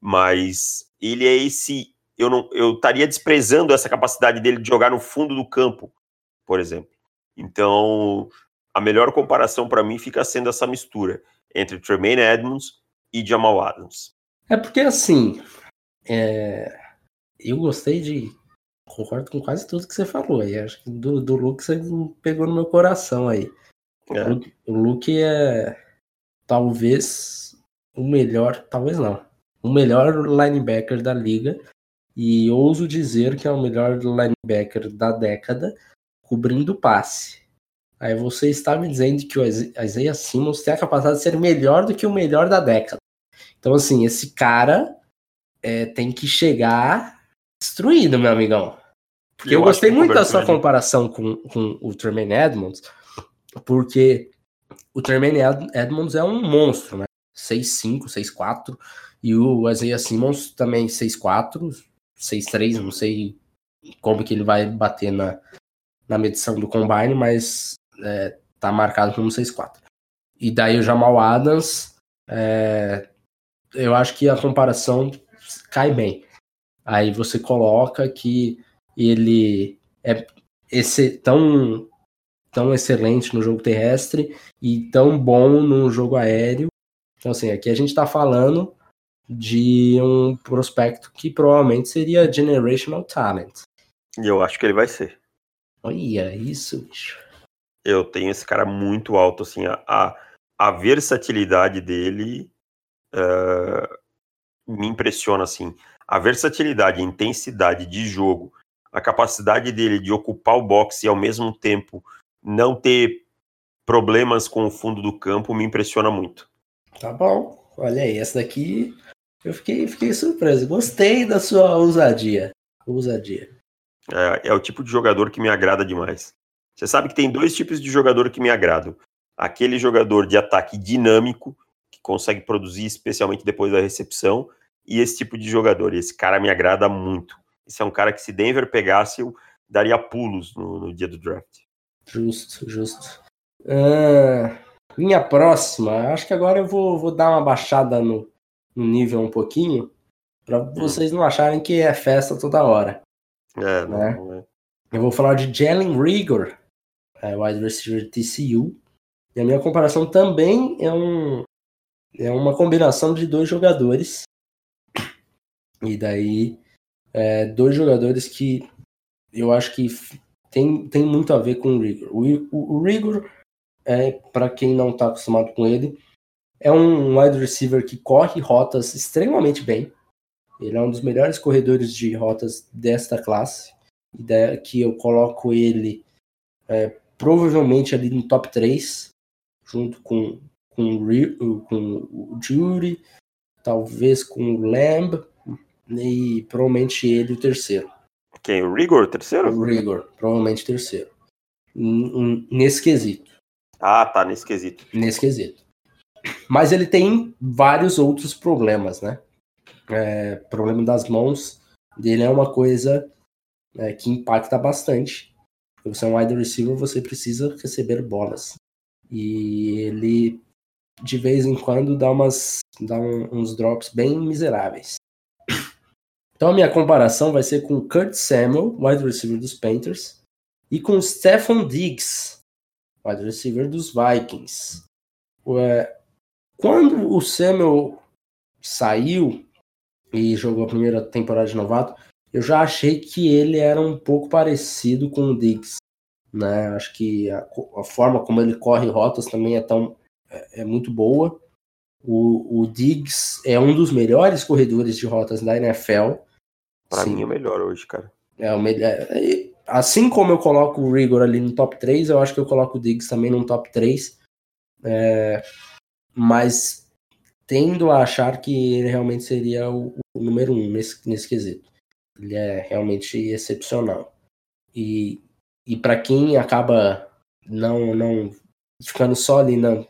Speaker 2: Mas ele é esse. Eu não, eu estaria desprezando essa capacidade dele de jogar no fundo do campo, por exemplo. Então, a melhor comparação para mim fica sendo essa mistura entre Tremaine Edmonds e Jamal Adams.
Speaker 1: É porque assim, é... eu gostei de. Concordo com quase tudo que você falou aí. Acho que do, do Luke você pegou no meu coração aí. É. O, Luke, o Luke é talvez o melhor, talvez não, o melhor linebacker da liga. E ouso dizer que é o melhor linebacker da década, cobrindo passe. Aí você está me dizendo que o Isaiah Simmons tem a capacidade de ser melhor do que o melhor da década. Então, assim, esse cara é, tem que chegar destruído, meu amigão. Porque eu, eu gostei muito da sua comparação com, com o Tremaine Edmonds, porque o Tremaine Edmonds é um monstro, né? 6'5, 6'4, e o Isaiah Simmons também 6'4, 6'3, não sei como que ele vai bater na, na medição do combine, mas é, tá marcado como 6-4. E daí o Jamal Adams, é, eu acho que a comparação cai bem. Aí você coloca que ele é esse, tão, tão excelente no jogo terrestre e tão bom no jogo aéreo. Então, assim, aqui a gente está falando de um prospecto que provavelmente seria generational talent.
Speaker 2: E eu acho que ele vai ser.
Speaker 1: Olha isso, bicho.
Speaker 2: Eu tenho esse cara muito alto, assim, a, a, versatilidade dele uh, me impressiona, assim. A versatilidade, a intensidade de jogo, a capacidade dele de ocupar o boxe e ao mesmo tempo não ter problemas com o fundo do campo me impressiona muito.
Speaker 1: Tá bom. Olha aí, essa daqui eu fiquei, fiquei surpreso. Gostei da sua ousadia. Ousadia.
Speaker 2: É, é o tipo de jogador que me agrada demais. Você sabe que tem dois tipos de jogador que me agradam. Aquele jogador de ataque dinâmico, que consegue produzir especialmente depois da recepção, e esse tipo de jogador. E esse cara me agrada muito. Esse é um cara que se Denver pegasse, eu daria pulos no, no dia do draft.
Speaker 1: Justo, justo. Uh, minha próxima, acho que agora eu vou, vou dar uma baixada no, no nível um pouquinho, para hum. vocês não acharem que é festa toda hora.
Speaker 2: É, né? não é.
Speaker 1: Eu vou falar de Jalen Rigor, é, wide receiver TCU. E a minha comparação também é, um, é uma combinação de dois jogadores. E daí, é, dois jogadores que eu acho que tem, tem muito a ver com o Rigor. O, o, o Rigor, é, para quem não está acostumado com ele, é um wide receiver que corre rotas extremamente bem. Ele é um dos melhores corredores de rotas desta classe. E que eu coloco ele é, provavelmente ali no top 3, junto com, com, com o Jury, talvez com o Lamb, e provavelmente ele o terceiro.
Speaker 2: Quem? O Rigor, terceiro?
Speaker 1: O Rigor, provavelmente terceiro. Nesse quesito.
Speaker 2: Ah, tá, nesse quesito.
Speaker 1: Nesse quesito. Mas ele tem vários outros problemas, né? É, problema das mãos dele é uma coisa é, que impacta bastante. Porque você é um wide receiver, você precisa receber bolas. E ele, de vez em quando, dá, umas, dá um, uns drops bem miseráveis. Então a minha comparação vai ser com Kurt Samuel, wide receiver dos Panthers, e com Stephon Diggs, wide receiver dos Vikings. Quando o Samuel saiu e jogou a primeira temporada de novato, eu já achei que ele era um pouco parecido com o Diggs. Né? Acho que a, a forma como ele corre rotas também é, tão, é, é muito boa. O, o, Diggs é um dos melhores corredores de rotas da NFL.
Speaker 2: Para mim é o melhor hoje, cara.
Speaker 1: É o melhor. É, assim como eu coloco o Rigor ali no top 3, eu acho que eu coloco o Diggs também no top 3. É, mas tendo a achar que ele realmente seria o, o número um nesse, nesse quesito. Ele é realmente excepcional. E, e para quem acaba não, não ficando só ali na,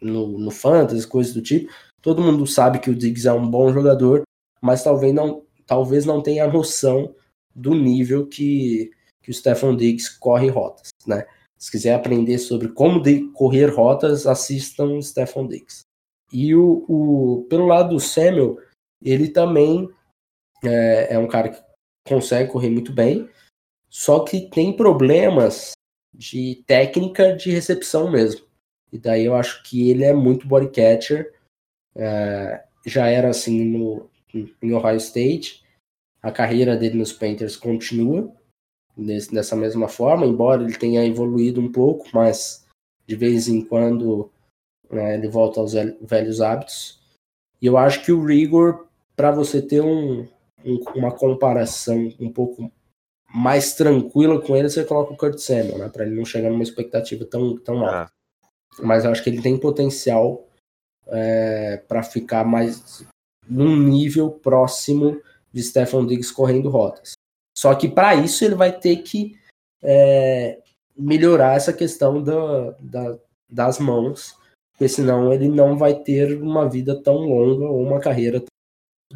Speaker 1: no, no fantasy, coisas do tipo, todo mundo sabe que o Diggs é um bom jogador, mas talvez não, talvez não tenha noção do nível que, que o Stefan Diggs corre rotas, né? Se quiser aprender sobre como correr rotas, assistam Stefan Diggs. E o, o, pelo lado do Samuel, ele também é, é um cara que consegue correr muito bem, só que tem problemas de técnica de recepção mesmo. E daí eu acho que ele é muito body catcher. É, já era assim no, em Ohio State. A carreira dele nos Panthers continua nesse, dessa mesma forma, embora ele tenha evoluído um pouco, mas de vez em quando né, ele volta aos velhos hábitos. E eu acho que o Rigor, para você ter um, um, uma comparação um pouco mais tranquila com ele, você coloca o Kurt Samuel, né, para ele não chegar numa expectativa tão, tão alta. Ah. Mas eu acho que ele tem potencial é, para ficar mais num nível próximo de Stefan Diggs correndo rotas. Só que para isso ele vai ter que é, melhorar essa questão da, da, das mãos, porque senão ele não vai ter uma vida tão longa ou uma carreira tão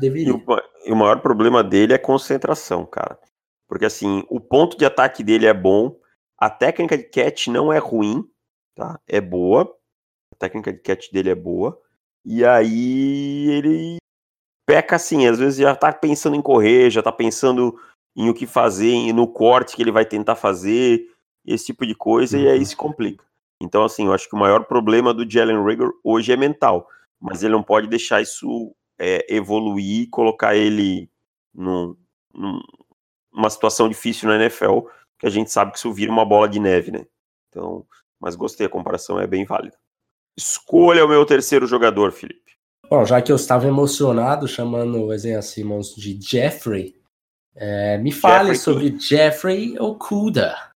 Speaker 1: deveria.
Speaker 2: E o, o maior problema dele é concentração, cara. Porque assim, o ponto de ataque dele é bom, a técnica de catch não é ruim, tá? É boa. A técnica de catch dele é boa. E aí ele peca assim, às vezes já tá pensando em correr, já tá pensando em o que fazer, no corte que ele vai tentar fazer, esse tipo de coisa, uhum. e aí uhum. se complica. Então, assim, eu acho que o maior problema do Jalen Rigor hoje é mental, mas ele não pode deixar isso é, evoluir, colocar ele num, num, numa situação difícil na NFL, que a gente sabe que isso vira uma bola de neve, né? Então, mas gostei, a comparação é bem válida. Escolha o meu terceiro jogador, Felipe.
Speaker 1: Bom, já que eu estava emocionado chamando o Isaiah Simmons de Jeffrey, é, me fale Jeffrey sobre Jeffrey Okuda.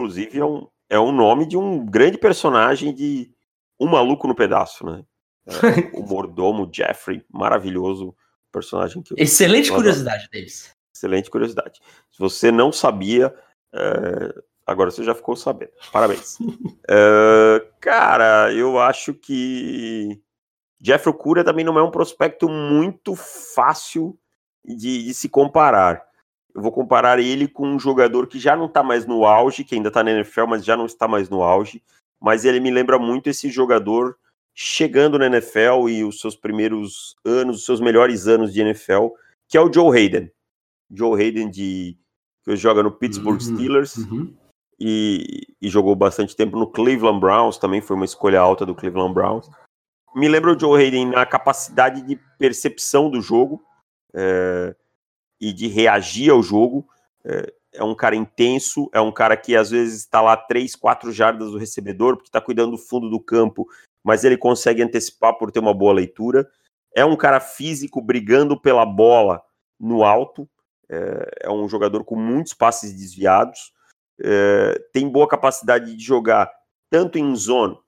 Speaker 2: Inclusive, é um, é um nome de um grande personagem de Um Maluco no Pedaço, né? É, o mordomo Jeffrey, maravilhoso personagem que
Speaker 1: Excelente curiosidade deles.
Speaker 2: Excelente curiosidade. Se você não sabia, é, agora você já ficou sabendo. Parabéns. é, cara, eu acho que Jeffrey Cura também não é um prospecto muito fácil de, de se comparar. Eu vou comparar ele com um jogador que já não está mais no auge, que ainda está na NFL, mas já não está mais no auge. Mas ele me lembra muito esse jogador chegando na NFL e os seus primeiros anos, os seus melhores anos de NFL, que é o Joe Hayden. Joe Hayden de que joga no Pittsburgh uhum, Steelers uhum. E, e, jogou bastante tempo no Cleveland Browns, também foi uma escolha alta do Cleveland Browns. Me lembra o Joe Hayden na capacidade de percepção do jogo. É, e de reagir ao jogo. É, é um cara intenso, é um cara que às vezes está lá 3, 4 jardas do recebedor, porque está cuidando do fundo do campo, mas ele consegue antecipar por ter uma boa leitura. É um cara físico brigando pela bola no alto, é, é um jogador com muitos passes desviados, é, tem boa capacidade de jogar tanto em zone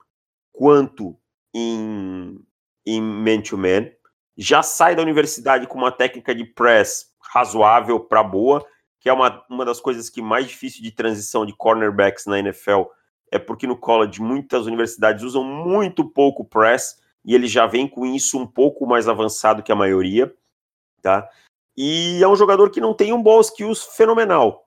Speaker 2: quanto em, em man-to-man. -man. Já sai da universidade com uma técnica de press razoável para boa, que é uma, uma das coisas que mais difícil de transição de cornerbacks na NFL é porque no college muitas universidades usam muito pouco press e ele já vem com isso um pouco mais avançado que a maioria, tá? E é um jogador que não tem um ball skills fenomenal.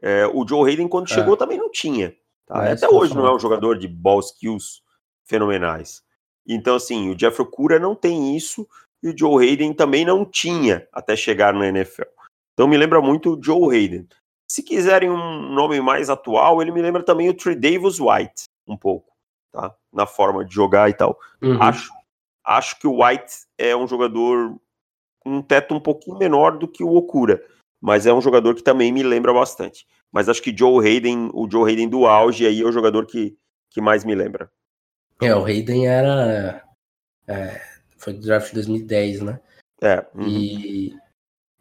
Speaker 2: É, o Joe Hayden, quando é. chegou, também não tinha. Tá? É, Até hoje não é um jogador de ball skills fenomenais. Então, assim, o Jeffrey Cura não tem isso e o Joe Hayden também não tinha até chegar na NFL. Então me lembra muito o Joe Hayden. Se quiserem um nome mais atual, ele me lembra também o Trey Davis White, um pouco, tá? Na forma de jogar e tal. Uhum. Acho, acho que o White é um jogador com um teto um pouquinho menor do que o Okura, mas é um jogador que também me lembra bastante. Mas acho que Joe Hayden, o Joe Hayden do auge aí é o jogador que, que mais me lembra.
Speaker 1: É, o Hayden era é, foi do draft de 2010, né?
Speaker 2: É.
Speaker 1: Uhum. E,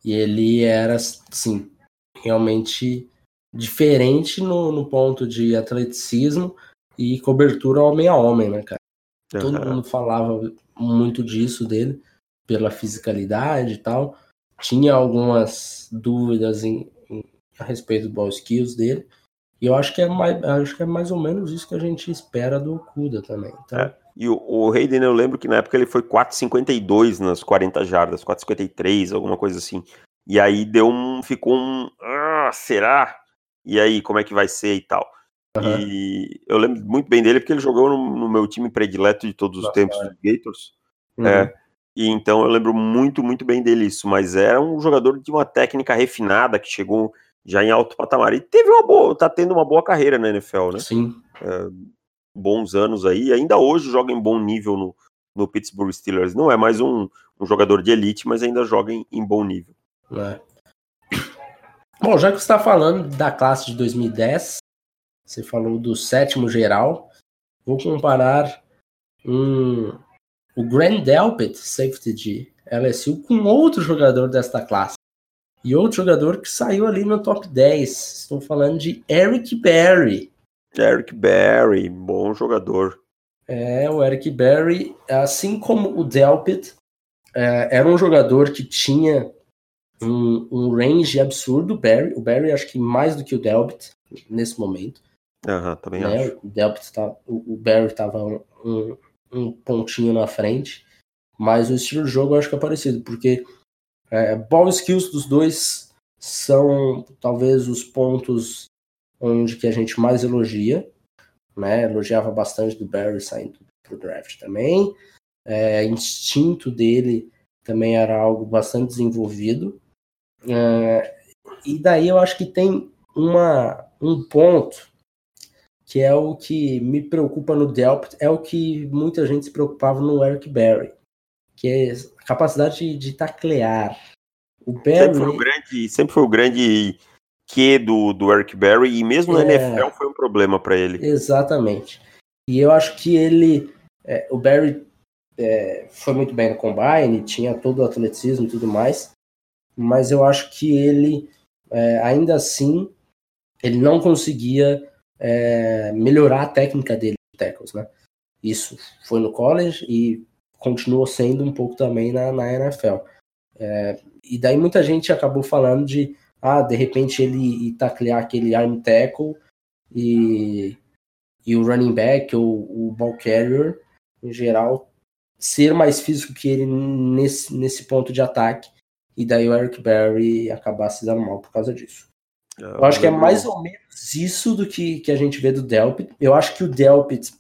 Speaker 1: e ele era, assim, realmente diferente no, no ponto de atleticismo e cobertura homem a homem, né, cara? Uhum. Todo mundo falava muito disso dele, pela fisicalidade e tal. Tinha algumas dúvidas em, em, a respeito do ball skills dele. E eu acho que é mais, acho que é mais ou menos isso que a gente espera do Kuda também. Então, é.
Speaker 2: E o, o Hayden, eu lembro que na época ele foi 4,52 nas 40 jardas, 4,53, alguma coisa assim. E aí deu um. Ficou um. Ah, será? E aí, como é que vai ser e tal? Uhum. E eu lembro muito bem dele porque ele jogou no, no meu time predileto de todos os Nossa, tempos, os Gators. Uhum. É, e então eu lembro muito, muito bem dele isso. Mas era um jogador de uma técnica refinada que chegou já em alto patamar. E teve uma boa, tá tendo uma boa carreira na NFL, né?
Speaker 1: Sim.
Speaker 2: É, bons anos aí, ainda hoje joga em bom nível no, no Pittsburgh Steelers. Não é mais um, um jogador de elite, mas ainda joga em, em bom nível. É.
Speaker 1: Bom, já que você está falando da classe de 2010, você falou do sétimo geral, vou comparar um, o Grand Delpit, safety de LSU, com outro jogador desta classe. E outro jogador que saiu ali no top 10. Estou falando de Eric Berry.
Speaker 2: Eric Berry, bom jogador.
Speaker 1: É, o Eric Berry, assim como o Delpit, é, era um jogador que tinha um, um range absurdo. Barry, o Barry acho que mais do que o Delpit nesse momento.
Speaker 2: Aham, também né? acho.
Speaker 1: O, Delpit tá, o, o Barry estava um, um, um, pontinho na frente, mas o estilo de jogo eu acho que é parecido, porque é, ball skills dos dois são talvez os pontos onde que a gente mais elogia, né? Elogiava bastante do Barry saindo pro draft também. É, instinto dele também era algo bastante desenvolvido. É, e daí eu acho que tem uma, um ponto que é o que me preocupa no Delpit, é o que muita gente se preocupava no Eric Berry, que é a capacidade de, de taclear.
Speaker 2: O Berry... Sempre foi o grande, sempre foi o grande que do, do Eric Berry, e mesmo é... na NFL foi um problema para ele.
Speaker 1: Exatamente. E eu acho que ele, é, o Barry é, foi muito bem no combine, tinha todo o atleticismo e tudo mais, mas eu acho que ele, é, ainda assim, ele não conseguia é, melhorar a técnica dele de tackles, né? Isso foi no college e continuou sendo um pouco também na, na NFL. É, e daí muita gente acabou falando de, ah, de repente ele taclear aquele arm tackle e, e o running back ou o ball carrier, em geral, ser mais físico que ele nesse, nesse ponto de ataque, e daí o Eric Berry acabar se dando mal por causa disso. É, eu acho que é mais ou menos isso do que, que a gente vê do Delpit. Eu acho que o Delpit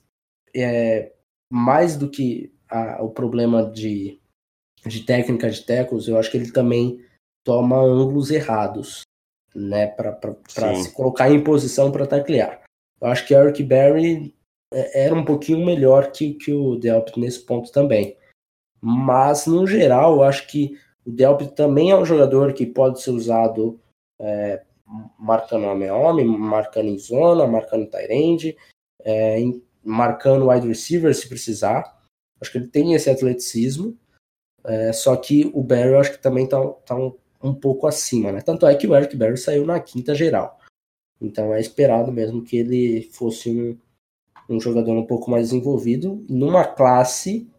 Speaker 1: é mais do que a, o problema de, de técnica de tackles, eu acho que ele também toma ângulos errados, né, para se colocar em posição para taclear. Eu acho que o Eric Berry é, era um pouquinho melhor que, que o Delpit nesse ponto também. Mas, no geral, eu acho que o Delpit também é um jogador que pode ser usado é, marcando homem a homem, marcando em zona, marcando tight é, marcando wide receiver se precisar. Acho que ele tem esse atleticismo, é, só que o Barry acho que também está tá um, um, pouco acima, né? Tanto é que o Eric Barry saiu na quinta geral. Então é esperado mesmo que ele fosse um, um jogador um pouco mais desenvolvido numa classe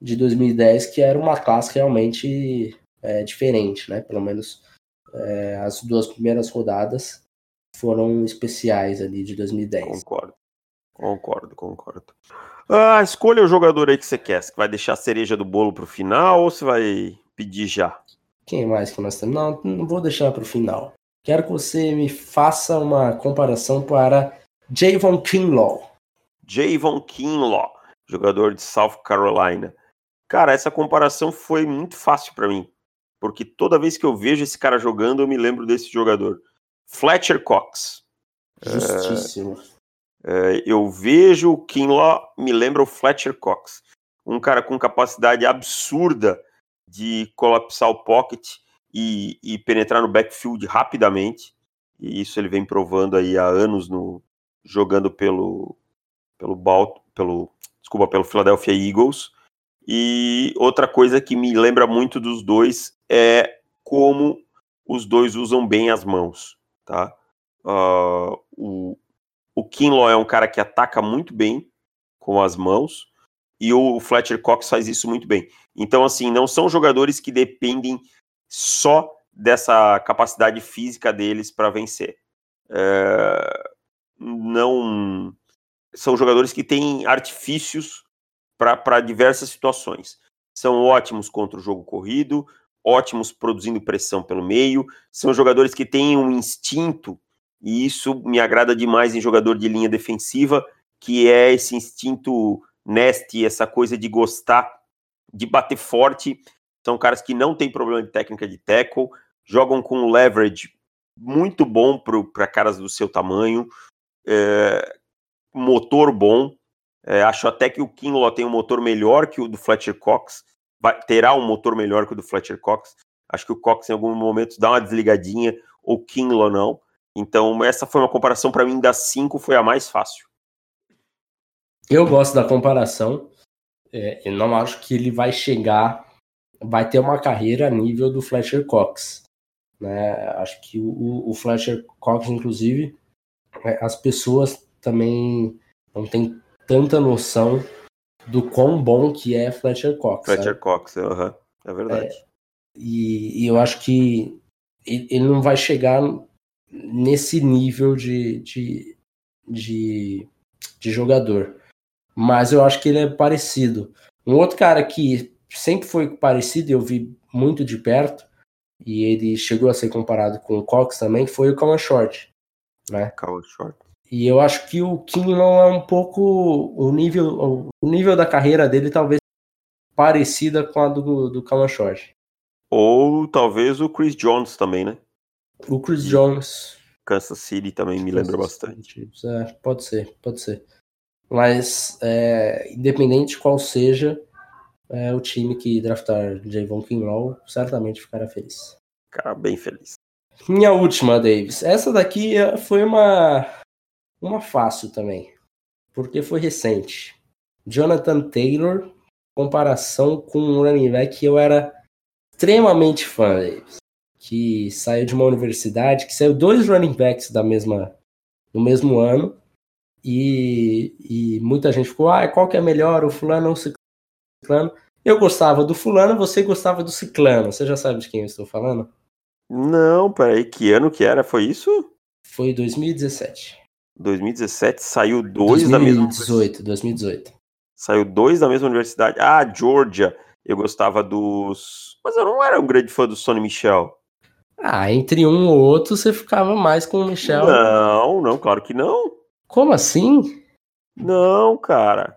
Speaker 1: de 2010 que era uma classe realmente é, diferente, né? Pelo menos é, as duas primeiras rodadas foram especiais ali de 2010.
Speaker 2: Concordo, concordo, concordo. Ah, escolha o jogador aí que você quer. Você vai deixar a cereja do bolo para o final ou você vai pedir já?
Speaker 1: Quem mais que nós temos? Não, não vou deixar para o final. Quero que você me faça uma comparação para Javon Kinlaw.
Speaker 2: Javon Kinlaw, jogador de South Carolina. Cara, essa comparação foi muito fácil para mim porque toda vez que eu vejo esse cara jogando, eu me lembro desse jogador. Fletcher Cox.
Speaker 1: Justíssimo.
Speaker 2: É, é, eu vejo o Kinlaw, me lembra o Fletcher Cox. Um cara com capacidade absurda de colapsar o pocket e, e, penetrar no backfield rapidamente. E isso ele vem provando aí há anos no jogando pelo pelo Balt, pelo desculpa, pelo Philadelphia Eagles. E outra coisa que me lembra muito dos dois é como os dois usam bem as mãos, tá? Uh, o, o Kinlaw é um cara que ataca muito bem com as mãos e o Fletcher Cox faz isso muito bem. Então, assim, não são jogadores que dependem só dessa capacidade física deles para vencer. É, não são jogadores que têm artifícios para diversas situações. São ótimos contra o jogo corrido, ótimos produzindo pressão pelo meio, são jogadores que têm um instinto, e isso me agrada demais em jogador de linha defensiva, que é esse instinto nasty, essa coisa de gostar de bater forte. São caras que não têm problema de técnica de tackle, jogam com leverage muito bom para caras do seu tamanho, é, motor bom. É, acho até que o Kinlaw tem um motor melhor que o do Fletcher Cox, vai, terá um motor melhor que o do Fletcher Cox. Acho que o Cox em algum momento dá uma desligadinha, o Kinlaw não. Então, essa foi uma comparação para mim das cinco, foi a mais fácil.
Speaker 1: Eu gosto da comparação. É, eu não acho que ele vai chegar, vai ter uma carreira a nível do Fletcher Cox. Né? Acho que o, o Fletcher Cox, inclusive, é, as pessoas também não têm tanta noção do quão bom que é Fletcher Cox.
Speaker 2: Fletcher sabe? Cox, uhum, é verdade. É,
Speaker 1: e, e, eu acho que ele não vai chegar nesse nível de, de, de, de jogador. Mas eu acho que ele é parecido. Um outro cara que sempre foi parecido, eu vi muito de perto, e ele chegou a ser comparado com o Cox também, foi o Calma Short. Né?
Speaker 2: Calma Short.
Speaker 1: E eu acho que o Kinlaw é um pouco o nível, o nível da carreira dele talvez parecida com a do, do Calma Short.
Speaker 2: Ou talvez o Chris Jones também, né?
Speaker 1: O Chris Jones.
Speaker 2: Kansas City também me lembra bastante.
Speaker 1: É, pode ser, pode ser. Mas, é, independente de qual seja é, o time que draftar Javon Kinlaw, certamente ficará feliz.
Speaker 2: Ficará bem feliz.
Speaker 1: Minha última, Davis. Essa daqui é, foi uma, uma fácil também, porque foi recente. Jonathan Taylor, comparação com um running back que eu era extremamente fã, Davis que saiu de uma universidade, que saiu dois running backs da mesma, no mesmo ano, e, e muita gente ficou, ah, qual que é melhor, o fulano ou o ciclano? Eu gostava do fulano, você gostava do ciclano. Você já sabe de quem eu estou falando?
Speaker 2: Não, peraí, que ano que era? Foi isso?
Speaker 1: Foi 2017.
Speaker 2: 2017 saiu dois
Speaker 1: 2018,
Speaker 2: da mesma
Speaker 1: 2018, 2018.
Speaker 2: Saiu dois da mesma universidade. Ah, Georgia. Eu gostava dos. Mas eu não era um grande fã do Sonny Michel.
Speaker 1: Ah, entre um ou outro você ficava mais com o Michel.
Speaker 2: Não, não, claro que não.
Speaker 1: Como assim?
Speaker 2: Não, cara.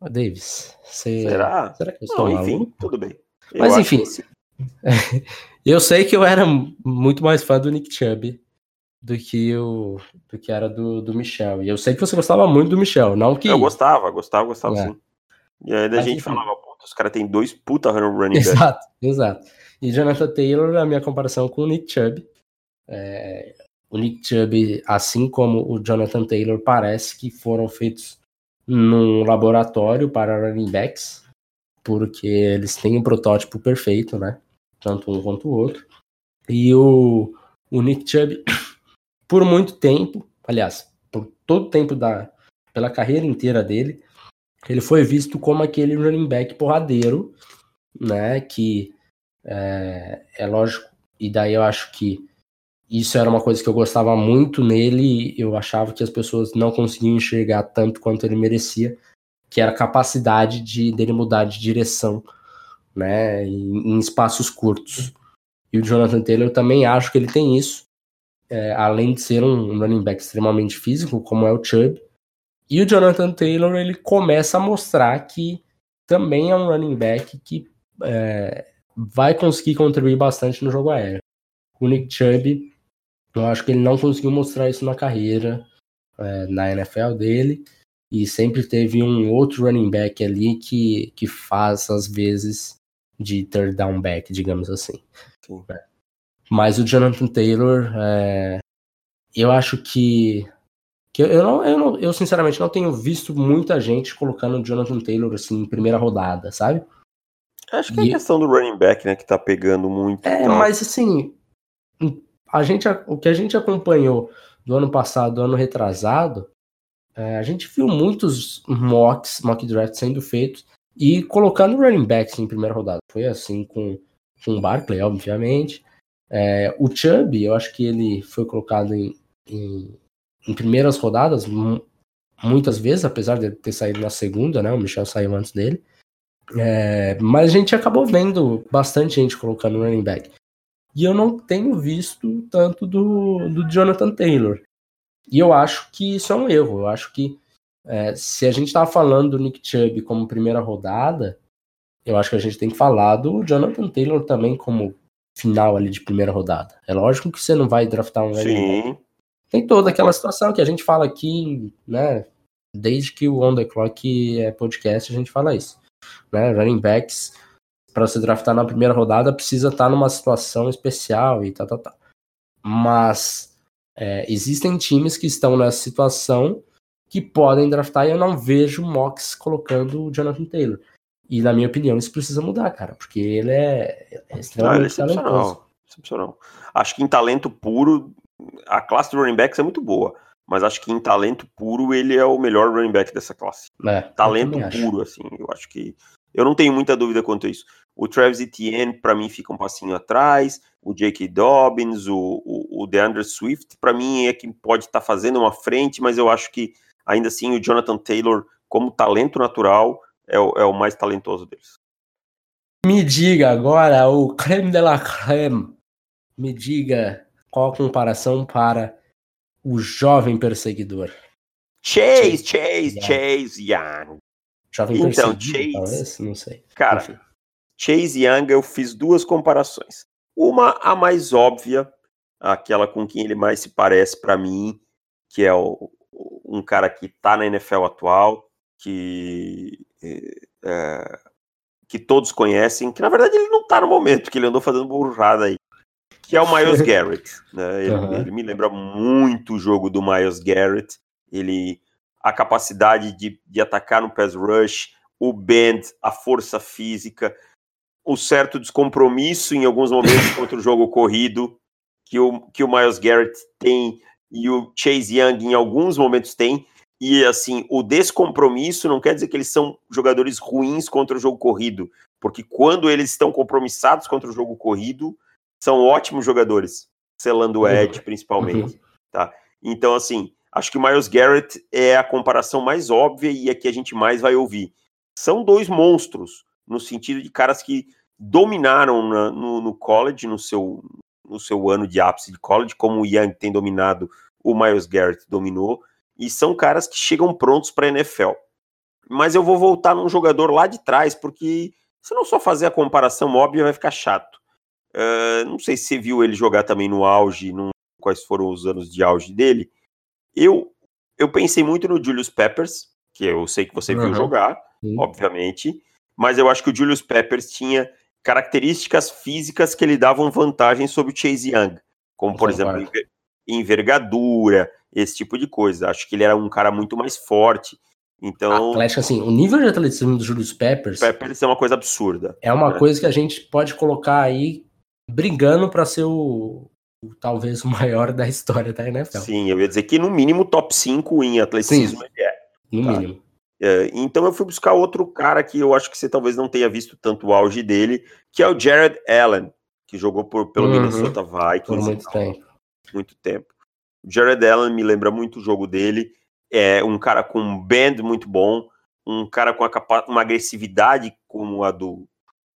Speaker 1: Ô, Davis, você...
Speaker 2: Será?
Speaker 1: Será que eu estou
Speaker 2: Não,
Speaker 1: maluco?
Speaker 2: enfim, tudo bem. Eu
Speaker 1: Mas enfim,
Speaker 2: que
Speaker 1: eu sei que eu era muito mais fã do Nick Chubb do que o do que era do, do Michel. E eu sei que você gostava muito do Michel, não que
Speaker 2: Eu gostava, gostava, gostava
Speaker 1: É.
Speaker 2: sim. E aí a gente
Speaker 1: enfim.
Speaker 2: falava, puta, os caras têm dois puta running back.
Speaker 1: Exato, exato. E Jonathan Taylor, a minha comparação com o Nick Chubb. É, o Nick Chubb, assim como o Jonathan Taylor, parece que foram feitos num laboratório para running backs, porque eles têm um protótipo perfeito, né? Tanto um quanto o outro. E o, o Nick Chubb, por muito tempo, aliás, por todo o tempo da. pela carreira inteira dele, ele foi visto como aquele running back porradeiro, né? Que é, é lógico, e daí eu acho que isso era uma coisa que eu gostava muito nele, eu achava que as pessoas não conseguiam enxergar tanto quanto ele merecia, que era a capacidade de, dele mudar de direção, né, em, em espaços curtos. E o Jonathan Taylor eu também acho que ele tem isso, é, além de ser um running back extremamente físico, como é o Chubb. E o Jonathan Taylor ele começa a mostrar que também é um running back que é, vai conseguir contribuir bastante no jogo aéreo. O Nick Chubb, eu acho que ele não conseguiu mostrar isso na carreira, é, na NFL dele, e sempre teve um outro running back ali que, que faz, às vezes, de third down back, digamos assim.
Speaker 2: Sim.
Speaker 1: É. Mas o Jonathan Taylor, é, eu acho que. que eu, não, eu, não, eu, sinceramente, não tenho visto muita gente colocando o Jonathan Taylor assim, em primeira rodada, sabe?
Speaker 2: Acho que é
Speaker 1: E-
Speaker 2: a questão do running back, né, que tá pegando muito.
Speaker 1: É,
Speaker 2: então.
Speaker 1: mas assim, a gente, o que a gente acompanhou do ano passado, do ano retrasado, é, a gente viu muitos mocks, mock drafts sendo feitos e colocando running backs em primeira rodada. Foi assim com, com o Barkley, obviamente. É, o Chubb, eu acho que ele foi colocado em, em, em primeiras rodadas mu- muitas vezes, apesar de ter saído na segunda, né? O Michel saiu antes dele. É, mas a gente acabou vendo bastante gente colocando running back. E eu não tenho visto tanto do, do Jonathan Taylor. E eu acho que isso é um erro. Eu acho que é, se a gente estava falando do Nick Chubb como primeira rodada, eu acho que a gente tem que falar do Jonathan Taylor também como final ali de primeira rodada. É lógico que você não vai draftar um back.
Speaker 2: Sim.
Speaker 1: Tem toda aquela situação que a gente fala aqui, né? Desde que o On The Clock é podcast, a gente fala isso. Né? Running backs, para você draftar na primeira rodada, precisa estar numa situação especial e tal, tal, tal. Mas é, existem times que estão nessa situação que podem draftar e eu não vejo mocks colocando o Jonathan Taylor. E na minha opinião, isso precisa mudar, cara, porque ele é, é
Speaker 2: Não, ele é
Speaker 1: extremamente talentoso.
Speaker 2: excepcional. excepcional. Acho que em talento puro, a classe de running backs é muito boa. Mas acho que em talento puro, ele é o melhor running back dessa classe.
Speaker 1: É,
Speaker 2: Talento
Speaker 1: também acho.
Speaker 2: puro, assim. Eu acho que. Eu não tenho muita dúvida quanto a isso. O Travis Etienne, para mim, fica um passinho atrás. O J.K. Dobbins, o, o, o DeAndre Swift, para mim, é quem pode estar fazendo uma frente, mas eu acho que, ainda assim, o Jonathan Taylor, como talento natural, é o, é o mais talentoso deles.
Speaker 1: Me diga agora o creme de la creme. Me diga qual a comparação para o jovem perseguidor.
Speaker 2: Chase, Chase. Chase Young.
Speaker 1: Jovem então, Chase, talvez? Não sei.
Speaker 2: Cara, Enfim. Chase Young eu fiz duas comparações. Uma, a mais óbvia, aquela com quem ele mais se parece para mim, que é o, um cara que tá na NFL atual, que é, que todos conhecem, que na verdade ele não tá no momento, que ele andou fazendo burrada aí, que é o Miles Garrett. Né? Ele, uhum. ele, me lembra muito o jogo do Miles Garrett. Ele a capacidade de, de atacar no pass rush, o bend, a força física, o certo descompromisso em alguns momentos contra o jogo corrido que o, que o Miles Garrett tem e o Chase Young em alguns momentos tem. E assim, o descompromisso não quer dizer que eles são jogadores ruins contra o jogo corrido, porque quando eles estão compromissados contra o jogo corrido, são ótimos jogadores, selando o Edge uhum. principalmente, tá? Então assim, acho que o Miles Garrett é a comparação mais óbvia e a que a gente mais vai ouvir. São dois monstros, no sentido de caras que dominaram na, no, no, college, no seu, no seu ano de ápice de college, como o Young tem dominado, o Miles Garrett dominou, e são caras que chegam prontos para a NFL. Mas eu vou voltar num jogador lá de trás, porque se não só fazer a comparação óbvia, vai ficar chato. Uh, não sei se você viu ele jogar também no auge, não, quais foram os anos de auge dele. Eu, eu pensei muito no Julius Peppers, que eu sei que você uhum. viu jogar, Sim. obviamente, mas eu acho que o Julius Peppers tinha características físicas que lhe davam vantagem sobre o Chase Young, como, por exemplo, envergadura, esse tipo de coisa. Acho que ele era um cara muito mais forte. Então.
Speaker 1: Atlético, assim, o nível de atleticismo do Julius Peppers.
Speaker 2: Peppers é uma coisa absurda.
Speaker 1: É uma né? coisa que a gente pode colocar aí brigando para ser o, o, talvez o maior da história da NFL.
Speaker 2: Sim, eu ia dizer que no mínimo top 5 em atleticismo Sim, ele é.
Speaker 1: No tá? mínimo.
Speaker 2: É, então eu fui buscar outro cara que eu acho que você talvez não tenha visto tanto o auge dele, que é o Jared Allen, que jogou por, pelo uhum. Minnesota Vikings.
Speaker 1: Por muito tempo.
Speaker 2: Muito tempo. Jared Allen me lembra muito o jogo dele. É um cara com um band muito bom, um cara com uma agressividade como a do,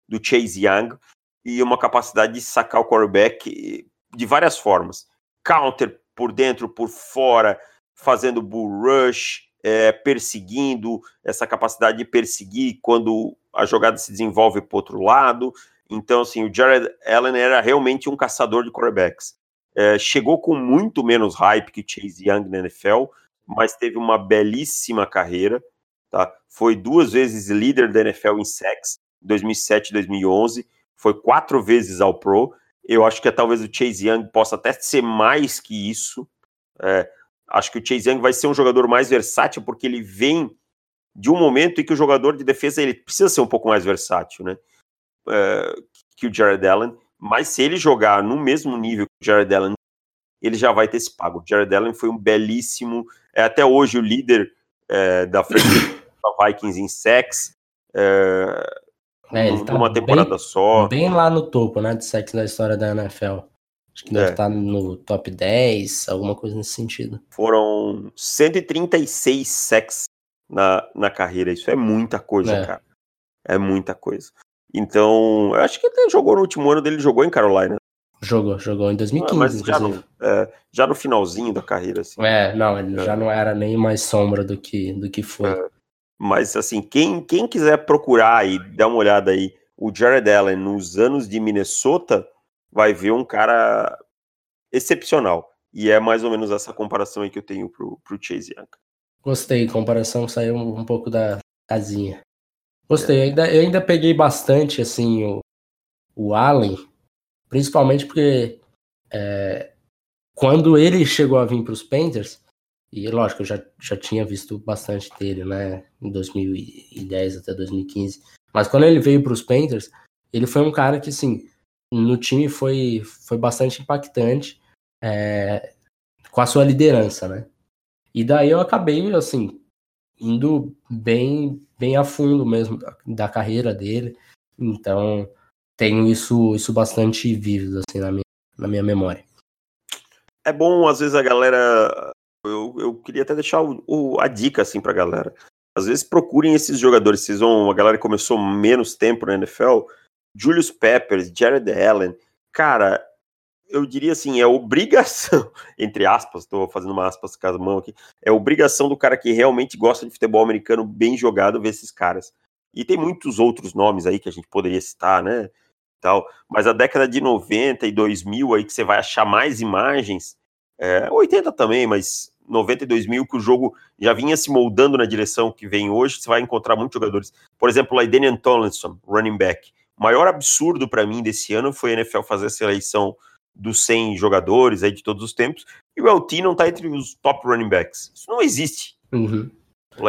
Speaker 2: do Chase Young e uma capacidade de sacar o quarterback de várias formas. Counter por dentro, por fora, fazendo bull rush, é, perseguindo, essa capacidade de perseguir quando a jogada se desenvolve para outro lado. Então, assim, o Jared Allen era realmente um caçador de quarterbacks. É, chegou com muito menos hype que Chase Young na NFL, mas teve uma belíssima carreira. Tá? Foi duas vezes líder da NFL em sacks, 2007 e 2011. Foi quatro vezes ao Pro. Eu acho que talvez o Chase Young possa até ser mais que isso. É, Acho que o Chase Young vai ser um jogador mais versátil porque ele vem de um momento em que o jogador de defesa ele precisa ser um pouco mais versátil, né? É, que o Jared Allen. Mas se ele jogar no mesmo nível que o Jared Allen, ele já vai ter esse pago. O Jared Allen foi um belíssimo, é até hoje o líder é, da Vikings em sacks. É,
Speaker 1: é, ele tá numa temporada bem, só. Bem lá no topo, né, de sacks da história da NFL. Acho que deve é. estar no top 10, alguma coisa nesse sentido.
Speaker 2: Foram 136 sacks na, na carreira. Isso é muita coisa, é. cara. É muita coisa. Então, eu acho que ele jogou no último ano dele, jogou em Carolina.
Speaker 1: Jogou, jogou em 2015. Ah, mas
Speaker 2: já no, é, já no, finalzinho da carreira, assim.
Speaker 1: É, não, ele é. já não era nem mais sombra do que, do que foi. É.
Speaker 2: Mas, assim, quem, quem quiser procurar e dar uma olhada aí, o Jared Allen nos anos de Minnesota, vai ver um cara excepcional. E é mais ou menos essa comparação aí que eu tenho pro, pro Chase Young.
Speaker 1: Gostei, comparação saiu um, um pouco da casinha. Gostei, eu, ainda, eu ainda peguei bastante assim o, o Allen, principalmente porque é, quando ele chegou a vir para os Panthers, e lógico, eu já, já tinha visto bastante dele, né, em 2010 até 2015, mas quando ele veio para os Panthers, ele foi um cara que, assim, no time foi, foi bastante impactante é, com a sua liderança, né? E daí eu acabei, assim, indo bem, bem a fundo mesmo da, carreira dele. Então, tenho isso, isso bastante vívido, assim, na minha, na minha memória.
Speaker 2: É bom, às vezes, a galera... Eu, eu queria até deixar o, o, a dica, assim, pra galera. Às vezes procurem esses jogadores. Vocês vão... A galera começou menos tempo na NFL Julius Peppers, Jared Allen, cara, eu diria assim, é obrigação, entre aspas, estou fazendo uma aspas com a mão aqui, é obrigação do cara que realmente gosta de futebol americano bem jogado ver esses caras. E tem muitos outros nomes aí que a gente poderia citar, né? Tal, mas a década de 90 e 2000 aí que você vai achar mais imagens, é, 80 também, mas 90 e 2000 que o jogo já vinha se moldando na direção que vem hoje, você vai encontrar muitos jogadores. Por exemplo, Daniel Tomlinson, running back. O maior absurdo para mim desse ano foi a NFL fazer a seleção dos 100 jogadores aí de todos os tempos, e o LT não tá entre os top running backs. Isso não existe.
Speaker 1: Uhum.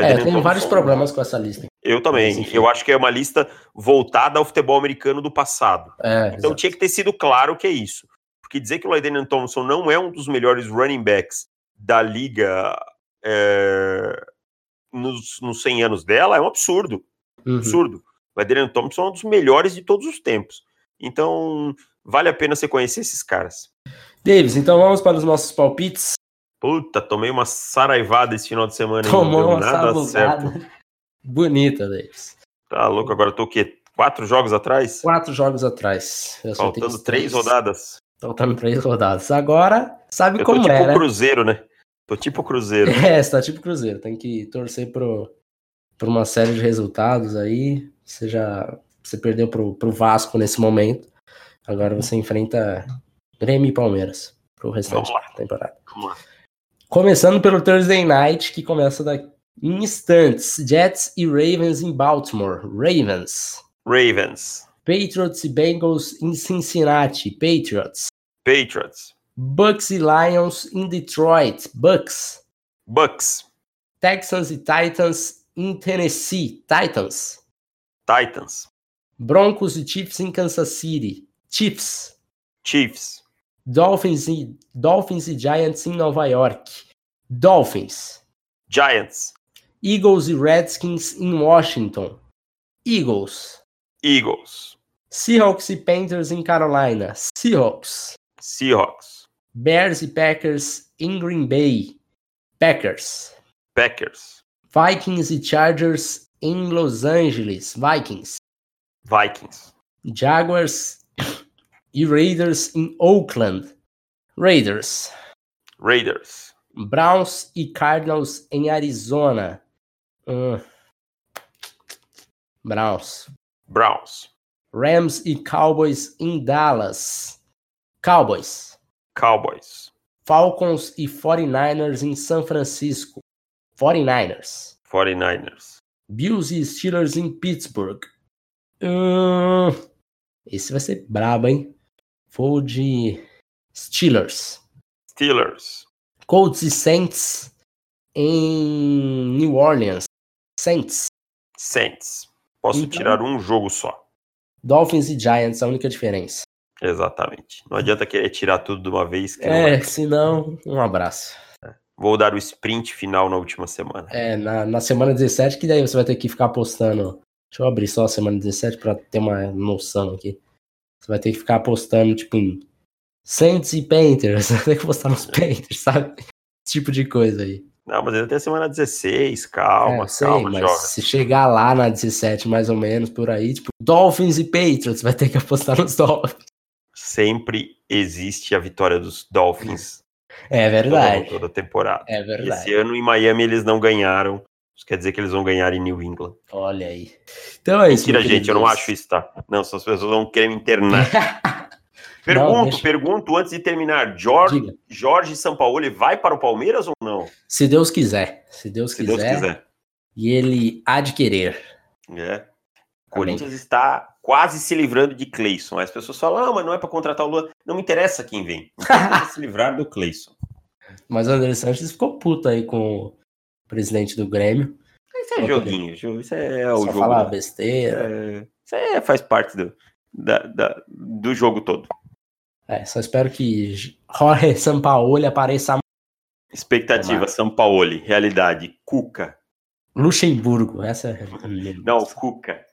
Speaker 1: É, eu tenho vários problemas com essa lista.
Speaker 2: Eu também. Eu acho que é uma lista voltada ao futebol americano do passado. É, então exatamente. tinha que ter sido claro que é isso. Porque dizer que o Lydanian Thompson não é um dos melhores running backs da liga é, nos, nos 100 anos dela é um absurdo. Uhum. Absurdo. O Lydanian Thompson é um dos melhores de todos os tempos. Então, vale a pena você conhecer esses caras.
Speaker 1: Davis, então vamos para os nossos palpites.
Speaker 2: Puta, tomei uma saraivada esse final de semana.
Speaker 1: Tomou uma nada certo. Bonita, Davis.
Speaker 2: Tá louco, agora eu tô o quê? Quatro jogos atrás?
Speaker 1: Quatro jogos atrás.
Speaker 2: Eu Faltando três rodadas.
Speaker 1: Faltando três rodadas. Agora, sabe
Speaker 2: eu
Speaker 1: como
Speaker 2: tipo
Speaker 1: é,
Speaker 2: né? Cruzeiro, né? Tô tipo Cruzeiro.
Speaker 1: É, você tá tipo Cruzeiro. Tem que torcer pro, por uma série de resultados aí. Você já você perdeu pro, pro Vasco nesse momento. Agora você enfrenta Grêmio e Palmeiras pro restante da temporada. Vamos lá. Começando pelo Thursday Night, que começa daqui em instantes. Jets e Ravens em Baltimore. Ravens.
Speaker 2: Ravens.
Speaker 1: Patriots e Bengals em Cincinnati. Patriots.
Speaker 2: Patriots.
Speaker 1: Bucks e Lions em Detroit. Bucks.
Speaker 2: Bucks.
Speaker 1: Texans e Titans em Tennessee. Titans.
Speaker 2: Titans.
Speaker 1: Broncos e Chiefs em Kansas City. Chiefs.
Speaker 2: Chiefs.
Speaker 1: Dolphins e, Dolphins e Giants em Nova York. Dolphins.
Speaker 2: Giants.
Speaker 1: Eagles e Redskins em Washington. Eagles.
Speaker 2: Eagles.
Speaker 1: Seahawks e Panthers em Carolina. Seahawks.
Speaker 2: Seahawks.
Speaker 1: Bears e Packers em Green Bay. Packers.
Speaker 2: Packers.
Speaker 1: Vikings e Chargers em Los Angeles. Vikings.
Speaker 2: Vikings.
Speaker 1: Jaguars e Raiders em Oakland. Raiders.
Speaker 2: Raiders.
Speaker 1: Browns e Cardinals em Arizona. Uh. Browns.
Speaker 2: Browns.
Speaker 1: Rams e Cowboys em Dallas. Cowboys.
Speaker 2: Cowboys.
Speaker 1: Falcons e 49ers em São Francisco. 49ers.
Speaker 2: 49ers.
Speaker 1: Bills e Steelers em Pittsburgh. Uh, esse vai ser brabo, hein? Vou de Steelers.
Speaker 2: Steelers.
Speaker 1: Colts e Saints em New Orleans. Saints.
Speaker 2: Saints. Posso então, tirar um jogo só.
Speaker 1: Dolphins e Giants, a única diferença.
Speaker 2: Exatamente. Não adianta querer tirar tudo de uma vez.
Speaker 1: é, senão, um abraço.
Speaker 2: É. Vou dar o sprint final na última semana.
Speaker 1: É, na, na semana 17, que daí você vai ter que ficar postando Deixa eu abrir só a semana 17 para ter uma noção aqui. Você vai ter que ficar apostando, tipo, em Saints e Painters. Vai ter que postar nos Painters, sabe? Esse tipo de coisa aí.
Speaker 2: Não, mas tem a semana 16, calma, é, sei, calma, mas joga.
Speaker 1: Se chegar lá na 17, mais ou menos, por aí, tipo, Dolphins e Patriots, vai ter que apostar nos Dolphins.
Speaker 2: Sempre existe a vitória dos Dolphins.
Speaker 1: É verdade.
Speaker 2: Toda, toda temporada.
Speaker 1: É verdade.
Speaker 2: Esse ano em Miami eles não ganharam. Isso quer dizer que eles vão ganhar em New England.
Speaker 1: Olha aí. Então é isso.
Speaker 2: Mentira, gente, eu não acho isso, tá? Não, essas pessoas vão querer me internar. pergunto, não, deixa... pergunto antes de terminar. Jorge, Jorge Sampaoli vai para o Palmeiras ou não?
Speaker 1: Se Deus quiser. Se Deus, Se quiser, Deus quiser. E ele há de querer.
Speaker 2: É. Corinthians está quase se livrando de Cleison. As pessoas falam, ah, mas não é para contratar o Lula. Não me interessa quem vem. Não se livrar do Cleison.
Speaker 1: Mas o André Sanches ficou puto aí com presidente do Grêmio.
Speaker 2: Isso é joguinho, isso é o
Speaker 1: Só
Speaker 2: jogo.
Speaker 1: falar besteira.
Speaker 2: É, isso é, faz parte do, da, da, do jogo todo.
Speaker 1: É, só espero que Jorge Sampaoli apareça.
Speaker 2: Expectativa, Sampaoli. Realidade, Cuca.
Speaker 1: Luxemburgo, essa é.
Speaker 2: Não, Cuca.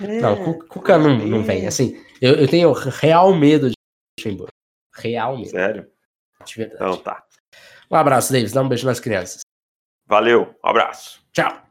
Speaker 1: Não, Cuca não, não vem. Assim, eu, eu tenho real medo de Luxemburgo. Real medo.
Speaker 2: Sério?
Speaker 1: De verdade.
Speaker 2: Então tá.
Speaker 1: Um abraço, Davis. Dá um beijo nas crianças.
Speaker 2: Valeu, um abraço.
Speaker 1: Tchau.